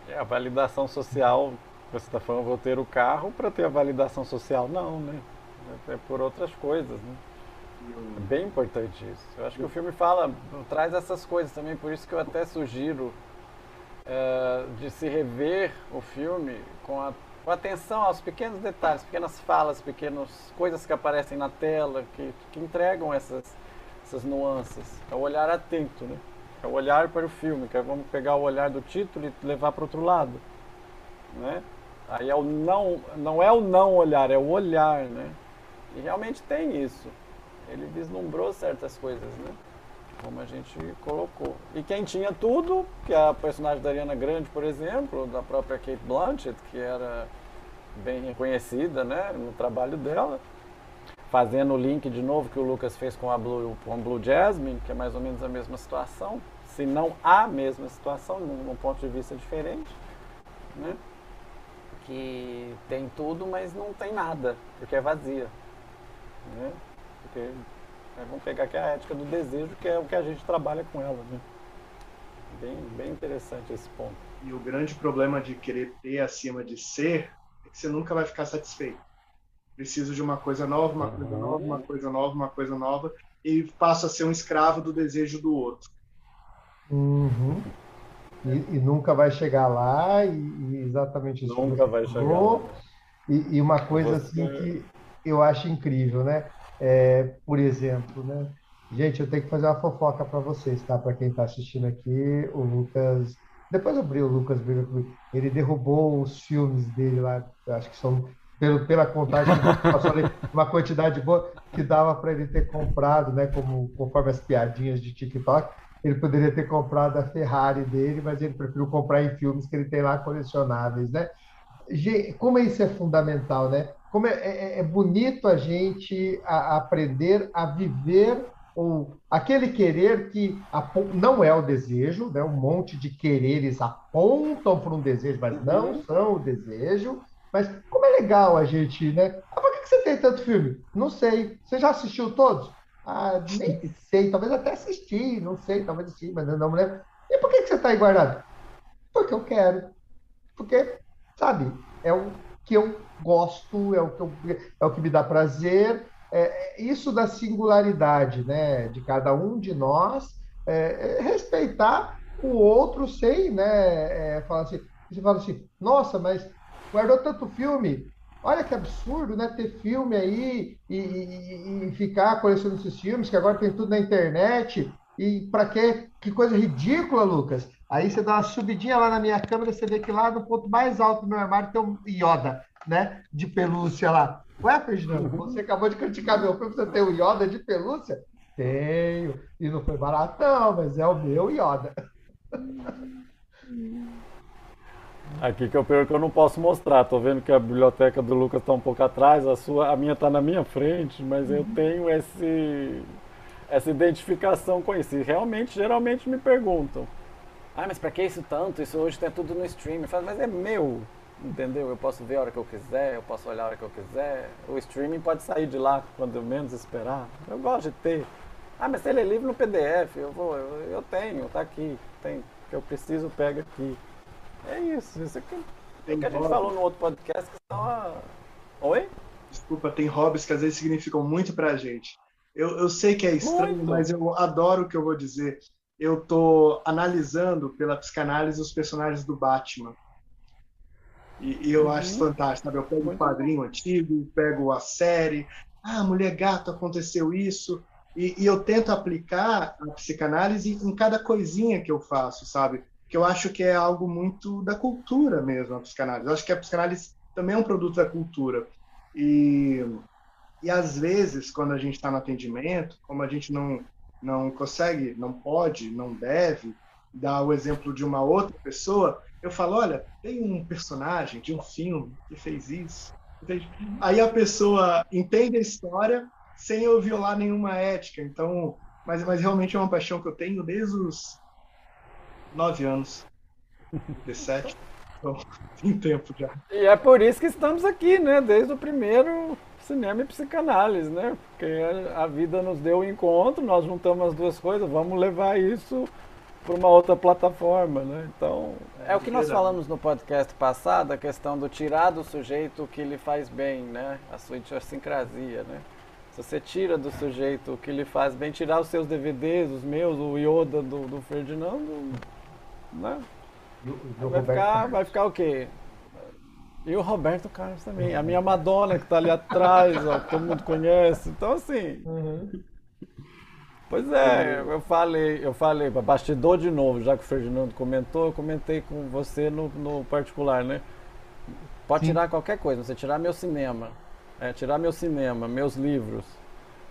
É, a validação social você está falando, vou ter o carro para ter a validação social. Não, né? É por outras coisas, né? É bem importante isso. Eu acho que o filme fala, traz essas coisas também, por isso que eu até sugiro é, de se rever o filme com, a, com atenção aos pequenos detalhes, pequenas falas, pequenas coisas que aparecem na tela, que, que entregam essas, essas nuances. É o olhar atento, né? É o olhar para o filme, que é, vamos pegar o olhar do título e levar para outro lado, né? Aí é o não, não é o não olhar, é o olhar, né? E realmente tem isso. Ele vislumbrou certas coisas, né? Como a gente colocou. E quem tinha tudo, que é a personagem da Ariana Grande, por exemplo, da própria Kate Blanchett, que era bem reconhecida, né, no trabalho dela, fazendo o link de novo que o Lucas fez com a Blue, com a Blue Jasmine, que é mais ou menos a mesma situação, se não a mesma situação, num ponto de vista diferente, né? que tem tudo, mas não tem nada, porque é vazia. Né? Porque é, vamos pegar aqui a ética do desejo, que é o que a gente trabalha com ela. Né? Bem, bem interessante esse ponto. E o grande problema de querer ter acima de ser é que você nunca vai ficar satisfeito. Preciso de uma coisa nova, uma coisa uhum. nova, uma coisa nova, uma coisa nova, e passo a ser um escravo do desejo do outro. Uhum. E, e, nunca vai chegar lá, e, e exatamente isso. Nunca vai chegar lá. E, e uma coisa Você... assim que eu acho incrível, né? É, por exemplo, né? Gente, eu tenho que fazer uma fofoca para vocês, tá? Para quem está assistindo aqui, o Lucas. Depois eu abri o Lucas Ele derrubou os filmes dele lá, acho que são pelo, pela contagem *laughs* passou ali, uma quantidade boa que dava para ele ter comprado, né? Como conforme as piadinhas de TikTok ele poderia ter comprado a Ferrari dele, mas ele preferiu comprar em filmes que ele tem lá colecionáveis, né? Como isso é fundamental, né? Como é, é, é bonito a gente a, aprender a viver ou aquele querer que não é o desejo, né? Um monte de quereres apontam para um desejo, mas não uhum. são o desejo. Mas como é legal a gente, né? Ah, por que você tem tanto filme? Não sei. Você já assistiu todos? Ah, nem sei, talvez até assisti, não sei, talvez sim, mas não me lembro. E por que, que você está aí guardado? Porque eu quero. Porque, sabe, é o que eu gosto, é o que, eu, é o que me dá prazer. É, é isso da singularidade né, de cada um de nós, é, é respeitar o outro sem né, é, falar assim. Você fala assim, nossa, mas guardou tanto filme, Olha que absurdo, né? Ter filme aí e, e, e ficar colecionando esses filmes, que agora tem tudo na internet. E para quê? Que coisa ridícula, Lucas. Aí você dá uma subidinha lá na minha câmera, você vê que lá no ponto mais alto do meu armário tem um Yoda, né? De pelúcia lá. Ué, Ferdinando, você acabou de criticar meu filme, você tem o Yoda de pelúcia? Tenho. E não foi barato, não, mas é o meu Yoda. *laughs* Aqui que eu perco que eu não posso mostrar. Tô vendo que a biblioteca do Lucas está um pouco atrás, a sua, a minha está na minha frente, mas eu tenho esse essa identificação com isso. E realmente, geralmente me perguntam: "Ah, mas para que isso tanto? Isso hoje tem tudo no stream". Eu falo, mas é meu, entendeu? Eu posso ver a hora que eu quiser, eu posso olhar a hora que eu quiser. O streaming pode sair de lá quando menos esperar. Eu gosto de ter. Ah, mas ele é livre no PDF. Eu vou, eu, eu tenho, tá aqui. Tem, que eu preciso, pega aqui. É isso. Isso aqui é que a gente falou no outro podcast que são a... Oi? Desculpa, tem hobbies que às vezes significam muito pra gente. Eu, eu sei que é estranho, muito. mas eu adoro o que eu vou dizer. Eu tô analisando pela psicanálise os personagens do Batman. E, e eu uhum. acho fantástico, sabe? Eu pego o um quadrinho antigo, pego a série. Ah, Mulher Gato, aconteceu isso. E, e, eu tento aplicar a psicanálise em cada coisinha que eu faço, sabe? Que eu acho que é algo muito da cultura mesmo, a psicanálise. Eu acho que a psicanálise também é um produto da cultura. E, e às vezes, quando a gente está no atendimento, como a gente não, não consegue, não pode, não deve dar o exemplo de uma outra pessoa, eu falo, olha, tem um personagem de um filme que fez isso. Entende? Aí a pessoa entende a história sem eu violar nenhuma ética. Então, mas, mas realmente é uma paixão que eu tenho desde os nove anos, 17. *laughs* Então, tem tempo já. E é por isso que estamos aqui, né? Desde o primeiro cinema e psicanálise, né? Porque a vida nos deu o um encontro, nós juntamos as duas coisas, vamos levar isso para uma outra plataforma, né? Então, é o que nós falamos no podcast passado, a questão do tirar do sujeito o que lhe faz bem, né? A sua idiosincrasia, né? Se você tira do sujeito o que lhe faz bem, tirar os seus DVDs, os meus, o Yoda do, do Ferdinando, né? vai, ficar, vai ficar o quê? E o Roberto Carlos também. A minha Madonna que está ali atrás, ó, que todo mundo conhece. Então, assim. Uhum. Pois é, eu falei, eu falei, bastidor de novo, já que o Ferdinando comentou, eu comentei com você no, no particular, né? Pode Sim. tirar qualquer coisa, você tirar meu cinema, é, tirar meu cinema, meus livros,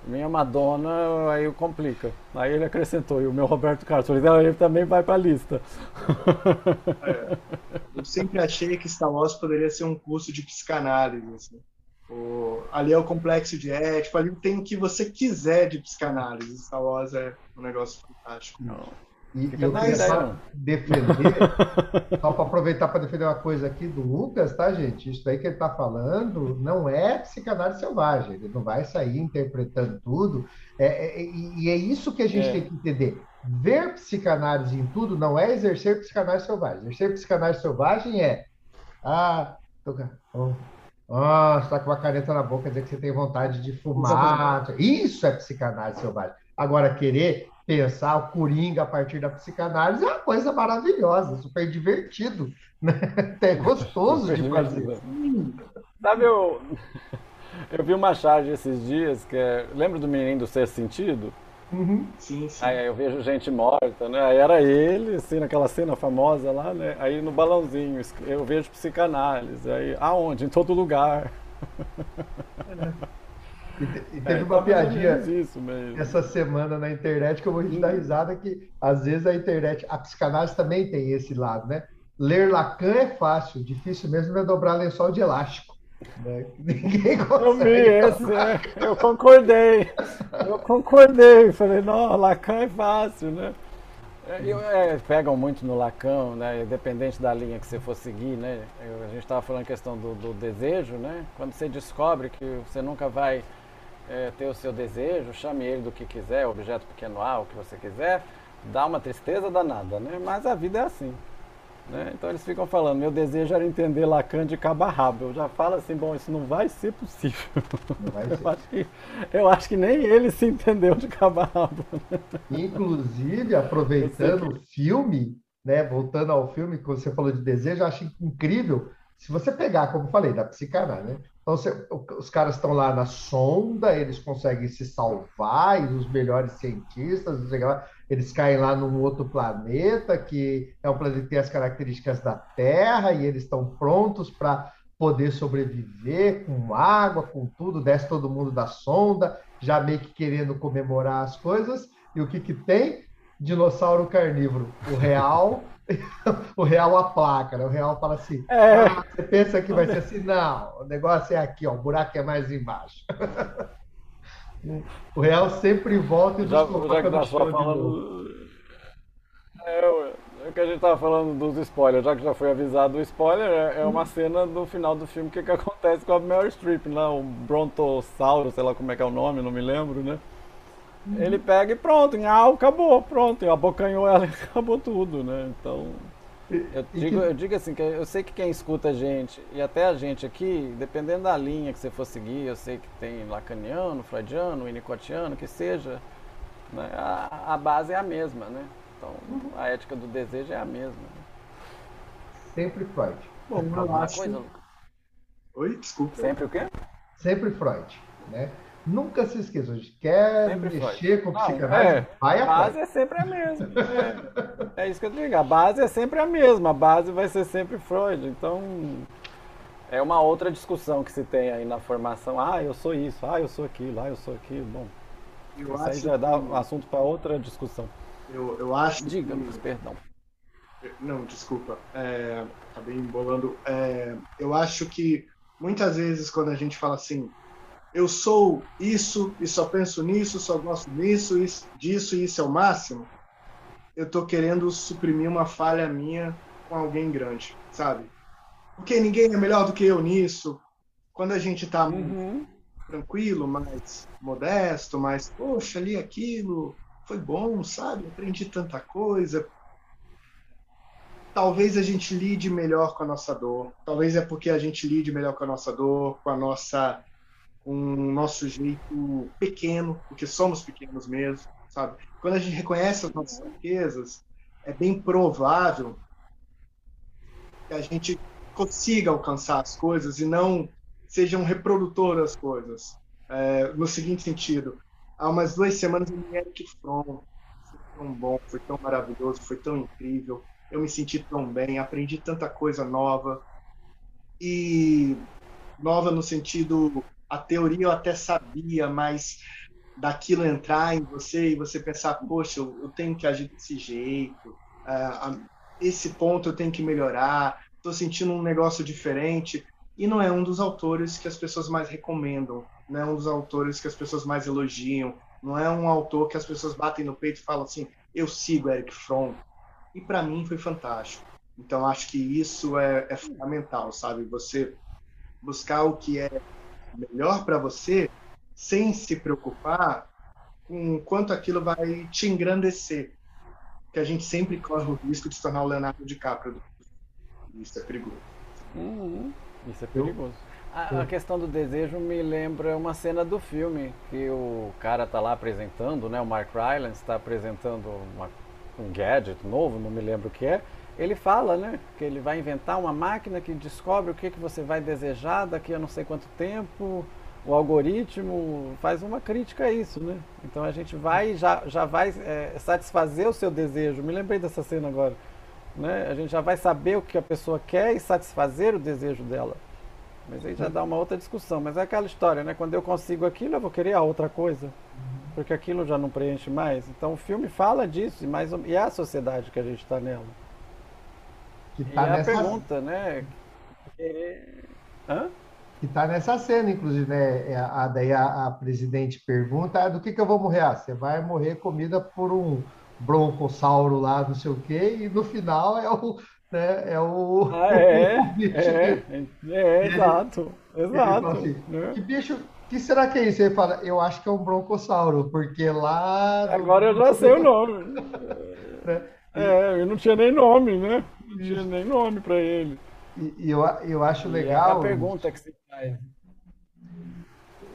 minha Madonna, aí complica. Aí ele acrescentou, e o meu Roberto Carlos, ele também vai para a lista. *laughs* É, eu sempre achei que Star Wars poderia ser um curso de psicanálise. Assim. O, ali é o complexo de ético, ali tem o que você quiser de psicanálise. Star Wars é um negócio fantástico. Não. E, eu queria só defender, *laughs* só para aproveitar para defender uma coisa aqui do Lucas, tá, gente? Isso aí que ele está falando não é psicanálise selvagem, ele não vai sair interpretando tudo. É, é, e é isso que a gente é. tem que entender. Ver psicanálise em tudo não é exercer psicanálise selvagem. Exercer psicanálise selvagem é. Ah, tô, oh, ah, você está com uma caneta na boca, quer dizer que você tem vontade de fumar. Isso é psicanálise selvagem. Agora, querer pensar o Coringa a partir da psicanálise é uma coisa maravilhosa, super divertido. Né? *laughs* É gostoso de fazer. Sabe, eu, eu vi uma charge esses dias que é. Lembra do menino do sexto sentido? Uhum. Sim, sim. Aí eu vejo gente morta, né? Aí era ele, assim, naquela cena famosa lá, né? Aí no balãozinho, eu vejo psicanálise. Aí, aonde? Em todo lugar. E, e teve é, uma piadinha essa semana na internet que eu vou te dar risada que às vezes a internet, a psicanálise também tem esse lado, né? Ler Lacan é fácil, difícil mesmo é dobrar lençol de elástico. Né? *laughs* Ninguém consegue. Eu vi esse, é. eu concordei. Eu concordei. Falei, não, Lacan é fácil, né? É, eu, é, pegam muito no Lacan, né? Independente da linha que você for seguir, né? Eu, a gente estava falando a questão do, do, desejo, né? Quando você descobre que você nunca vai é, ter o seu desejo, chame ele do que quiser, objeto pequeno A, o que você quiser, dá uma tristeza danada, né? Mas a vida é assim. Né? Então eles ficam falando, meu desejo era entender Lacan de cabo a rabo. Eu já falo assim, bom, isso não vai ser possível. Vai *laughs* ser. eu, acho que, eu acho que nem ele se entendeu de cabo a rabo. Inclusive, aproveitando o filme, né, voltando ao filme que você falou de desejo, eu acho incrível. Se você pegar, como eu falei, da psicanálise, né? Então, os caras estão lá na sonda, eles conseguem se salvar, e os melhores cientistas, eles caem lá num outro planeta, que é um planeta que tem as características da Terra, e eles estão prontos para poder sobreviver com água, com tudo, desce todo mundo da sonda, já meio que querendo comemorar as coisas, e o que, que tem? dinossauro carnívoro. O real, *laughs* o real a placa, né? O real fala assim, é. ah, você pensa que vai ser assim? Não, o negócio é aqui, ó, o buraco é mais embaixo. *laughs* o real sempre volta e já, já que nós falando... É, é que a gente tava falando dos spoilers, já que já foi avisado o spoiler, é, é uma hum. cena do final do filme que, que acontece com a Meryl Streep, né? O Brontossauro, sei lá como é que é o nome, não me lembro, né? Uhum. Ele pega e pronto, nhau, acabou, pronto, abocanhou ela e *laughs* acabou tudo, né? Então, eu digo, eu digo assim, que eu sei que quem escuta a gente, e até a gente aqui, dependendo da linha que você for seguir, eu sei que tem lacaniano, freudiano, winnicottiano, que seja, né? a, a base é a mesma, né? Então, uhum. a ética do desejo é a mesma. Né? Sempre Freud. Bom, eu acho... coisa, Oi, desculpa. Sempre o quê? Sempre Freud, né? Nunca se esqueça, a gente quer sempre mexer foi. com psicanálise, é, vai a base é sempre a mesma. *laughs* É, é, isso que eu digo, a base é sempre a mesma, a base vai ser sempre Freud. Então, é uma outra discussão que se tem aí na formação. Ah, eu sou isso, ah, eu sou aquilo, ah, eu sou aquilo. Bom, eu isso aí já dá um assunto para outra discussão. Eu, eu acho. Diga-nos, perdão. Não, desculpa. É, acabei embolando. É, eu acho que muitas vezes quando a gente fala assim, eu sou isso e só penso nisso, só gosto nisso, isso, disso e isso é o máximo, eu estou querendo suprimir uma falha minha com alguém grande, sabe? Porque ninguém é melhor do que eu nisso. Quando a gente está uhum. tranquilo, mais modesto, mais, poxa, ali aquilo foi bom, sabe? Aprendi tanta coisa. Talvez a gente lide melhor com a nossa dor. Talvez é porque a gente lide melhor com a nossa dor, com a nossa um nosso jeito pequeno, porque somos pequenos mesmo, sabe? Quando a gente reconhece as nossas riquezas, é bem provável que a gente consiga alcançar as coisas e não seja um reprodutor das coisas. É, no seguinte sentido, há umas duas semanas eu me Eric Fromm, foi tão bom, foi tão maravilhoso, foi tão incrível, eu me senti tão bem, aprendi tanta coisa nova e nova no sentido a teoria eu até sabia, mas daquilo entrar em você e você pensar, poxa, eu, eu tenho que agir desse jeito, uh, esse ponto eu tenho que melhorar, estou sentindo um negócio diferente. E não é um dos autores que as pessoas mais recomendam, não é um dos autores que as pessoas mais elogiam, não é um autor que as pessoas batem no peito e falam assim, eu sigo Eric Fromm. E para mim foi fantástico. Então acho que isso é, é fundamental, sabe? Você buscar o que é melhor para você sem se preocupar com quanto aquilo vai te engrandecer. Que a gente sempre corre o risco de se tornar o Leonardo DiCaprio. Isso é perigoso. Uhum. Isso é perigoso. A, a, questão do desejo me lembra uma cena do filme que o cara tá lá apresentando, né? O Mark Rylance está apresentando uma, um gadget novo, não me lembro o que é ele fala, né, que ele vai inventar uma máquina que descobre o que, que você vai desejar daqui a não sei quanto tempo. O algoritmo faz uma crítica a isso, né? Então a gente vai já já vai é, satisfazer o seu desejo. Me lembrei dessa cena agora, né? A gente já vai saber o que a pessoa quer e satisfazer o desejo dela. Mas aí já dá uma outra discussão. Mas é aquela história, né? Quando eu consigo aquilo, eu vou querer a outra coisa, porque aquilo já não preenche mais. Então o filme fala disso e mais e é a sociedade que a gente está nela. Que tá e nessa... a pergunta, né? Hã? Que tá nessa cena, inclusive, né? É, a, daí a, a presidente pergunta: ah, do que, que eu vou morrer? Ah, você vai morrer comida por um broncossauro lá, não sei o quê, e no final é o. Né, é o. Ah, é, *laughs* é, é, é, exato. Exato. Assim, né? Que bicho, que será que é isso? Ele fala, eu acho que é um broncossauro, porque lá. Agora eu já sei o nome. *laughs* Né? É, eu não tinha nem nome, né? Não tinha nem nome para ele. E, e, eu, eu acho legal. E a pergunta que se faz.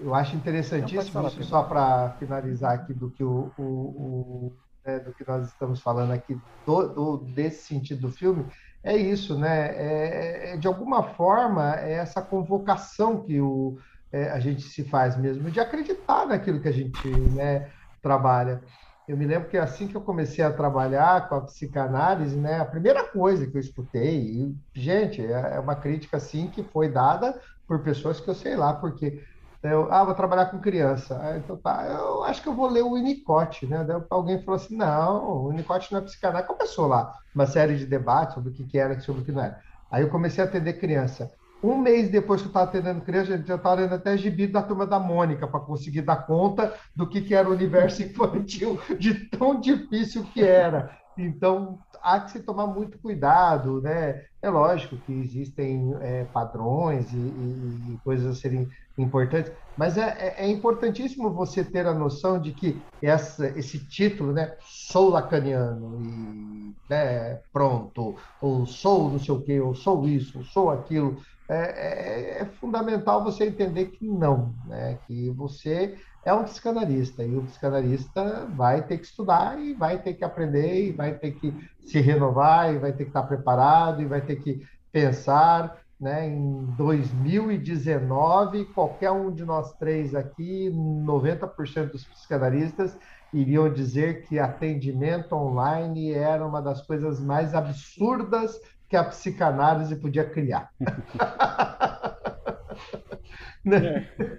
Eu acho interessantíssimo isso, só para finalizar aqui do que o, o, o né, do que nós estamos falando aqui do, do, desse sentido do filme é isso, né? É, é, de alguma forma é essa convocação que o, é, a gente se faz mesmo de acreditar naquilo que a gente né, trabalha. Eu me lembro que assim que eu comecei a trabalhar com a psicanálise, né, a primeira coisa que eu escutei, e, gente, é, é uma crítica assim que foi dada por pessoas que eu sei lá, porque Eu, ah, vou trabalhar com criança. Então tá, eu acho que eu vou ler o Winnicott, né? Daí alguém falou assim: não, o Winnicott não é psicanálise. Começou lá uma série de debates sobre o que, que era sobre o que não era. Aí eu comecei a atender criança. Um mês depois que eu estava atendendo criança, eu estava lendo até gibi da turma da Mônica para conseguir dar conta do que, que era o universo *laughs* infantil, de tão difícil que era. Então, há que se tomar muito cuidado, né? É lógico que existem é, padrões e, e, e, coisas a serem importantes, mas é, é, é, importantíssimo você ter a noção de que essa, esse título, né? Sou lacaniano e né, pronto, ou sou não sei o quê, ou sou isso, ou sou aquilo. É, é, é fundamental você entender que não, né? Que você é um psicanalista e o psicanalista vai ter que estudar e vai ter que aprender e vai ter que se renovar e vai ter que estar preparado e vai ter que pensar, né? Em 2019, qualquer um de nós três aqui, 90% dos psicanalistas iriam dizer que atendimento online era uma das coisas mais absurdas que a psicanálise podia criar. *laughs* né? É.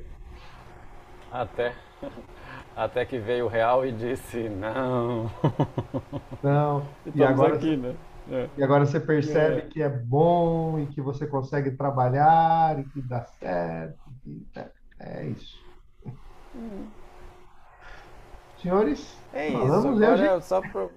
Até, até que veio o real e disse não. Não. E agora, aqui, né? É. E agora você percebe é. que é bom e que você consegue trabalhar e que dá certo. Que, é, é isso. Hum. Senhores, é falamos, isso. Agora, gente... só para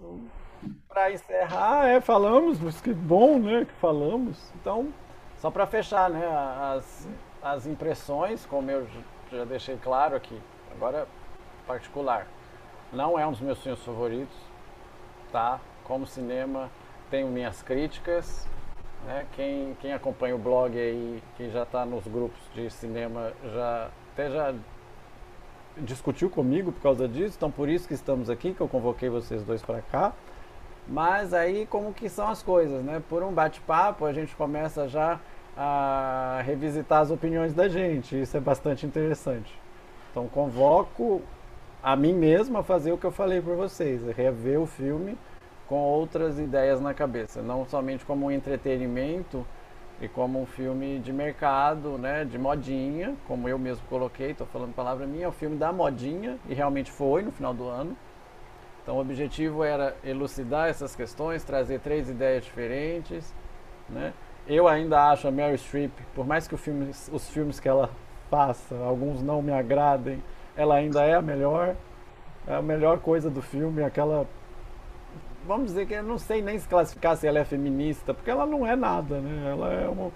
encerrar, é, falamos, mas que bom, né, que falamos. Então, só para fechar, né, as, as impressões, como eu já deixei claro aqui. Agora, particular. Não é um dos meus filmes favoritos, tá? Como cinema, tenho minhas críticas. Né? Quem, quem acompanha o blog aí, quem já está nos grupos de cinema, já até já discutiu comigo por causa disso. Então, por isso que estamos aqui, que eu convoquei vocês dois para cá. Mas aí, como que são as coisas, né? Por um bate-papo, a gente começa já a revisitar as opiniões da gente. Isso é bastante interessante. Então convoco a mim mesmo a fazer o que eu falei para vocês, rever o filme com outras ideias na cabeça, não somente como um entretenimento e como um filme de mercado, né, de modinha, como eu mesmo coloquei, estou falando palavra minha, é o filme da modinha e realmente foi no final do ano. Então o objetivo era elucidar essas questões, trazer três ideias diferentes, né? Eu ainda acho a Mary Streep, por mais que filme, os filmes que ela faça, alguns não me agradem, ela ainda é a melhor. É a melhor coisa do filme, aquela. Vamos dizer que eu não sei nem se classificar se ela é feminista, porque ela não é nada, né? Ela é um,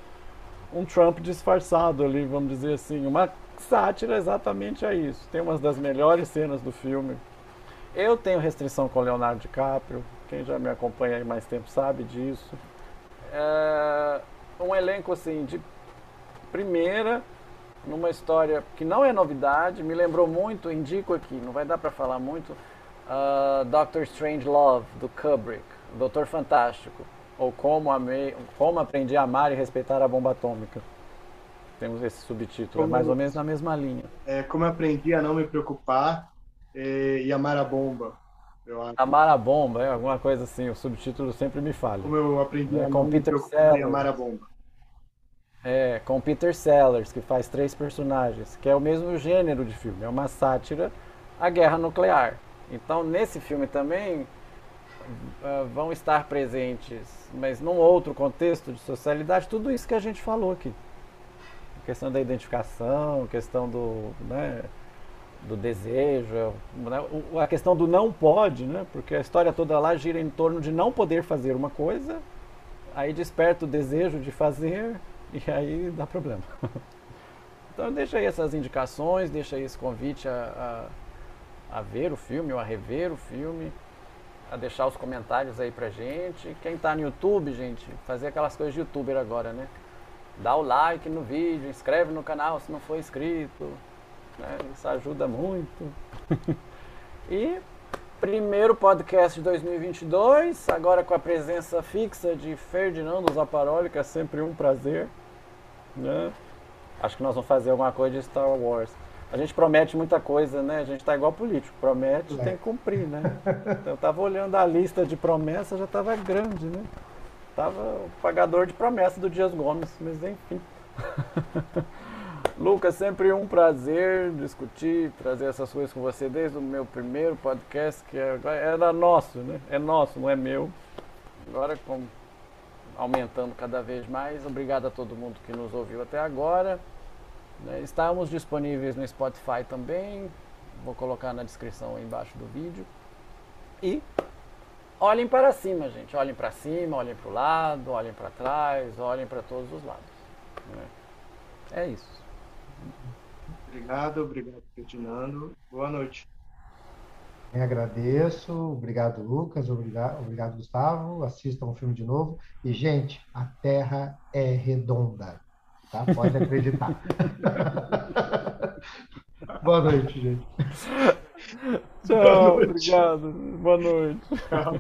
um Trump disfarçado ali, vamos dizer assim. Uma sátira exatamente a isso. Tem umas das melhores cenas do filme. Eu tenho restrição com Leonardo DiCaprio. Quem já me acompanha aí mais tempo sabe disso é, um elenco assim de primeira, numa história que não é novidade, me lembrou muito, indico aqui, não vai dar para falar muito, uh, Doctor Strange Love, do Kubrick, Doutor Fantástico, ou como, amei, como Aprendi a Amar e Respeitar a Bomba Atômica. Temos esse subtítulo, como, é mais ou menos na mesma linha. É, como Aprendi a Não Me Preocupar é, e Amar a Bomba. Amar a bomba, é alguma coisa assim, o subtítulo sempre me falha. Como eu aprendi é, com Peter Sellers. Amar a bomba. É, com Peter Sellers, que faz três personagens, que é o mesmo gênero de filme, é uma sátira à guerra nuclear. Então, nesse filme também uh, vão estar presentes, mas num outro contexto de socialidade, tudo isso que a gente falou aqui. A questão da identificação, questão do, né, do desejo, né? a questão do não pode, né? porque a história toda lá gira em torno de não poder fazer uma coisa, aí desperta o desejo de fazer e aí dá problema. *laughs* Então deixa aí essas indicações, deixa aí esse convite a, a, a ver o filme ou a rever o filme, a deixar os comentários aí pra gente. Quem tá no YouTube, gente, fazer aquelas coisas de youtuber agora, né? Dá o like no vídeo, inscreve no canal se não for inscrito, né? Isso ajuda muito. *laughs* e primeiro podcast de 2022, agora com a presença fixa de Ferdinando Zaparoli, que é sempre um prazer. Né? Acho que nós vamos fazer alguma coisa de Star Wars. A gente promete muita coisa, né? A gente tá igual político, promete, é. tem que cumprir, né? Então, eu tava olhando a lista de promessas, já tava grande, né? Tava o pagador de promessa do Dias Gomes, mas enfim. *laughs* Lucas, sempre um prazer discutir, trazer essas coisas com você desde o meu primeiro podcast, que é, era nosso, né? É nosso, não é meu. Agora, com, aumentando cada vez mais. Obrigado a todo mundo que nos ouviu até agora. Né? Estamos disponíveis no Spotify também. Vou colocar na descrição embaixo do vídeo. E olhem para cima, gente. Olhem para cima, olhem para o lado, olhem para trás, olhem para todos os lados. Né? É isso. Obrigado, obrigado, Ferdinando. Boa noite. Eu agradeço, obrigado Lucas, obrigado, obrigado Gustavo. Assistam o filme de novo. E, gente, a Terra é redonda, tá? Pode acreditar. *laughs* Boa noite, gente. Tchau, Boa noite. obrigado. Boa noite. Tchau.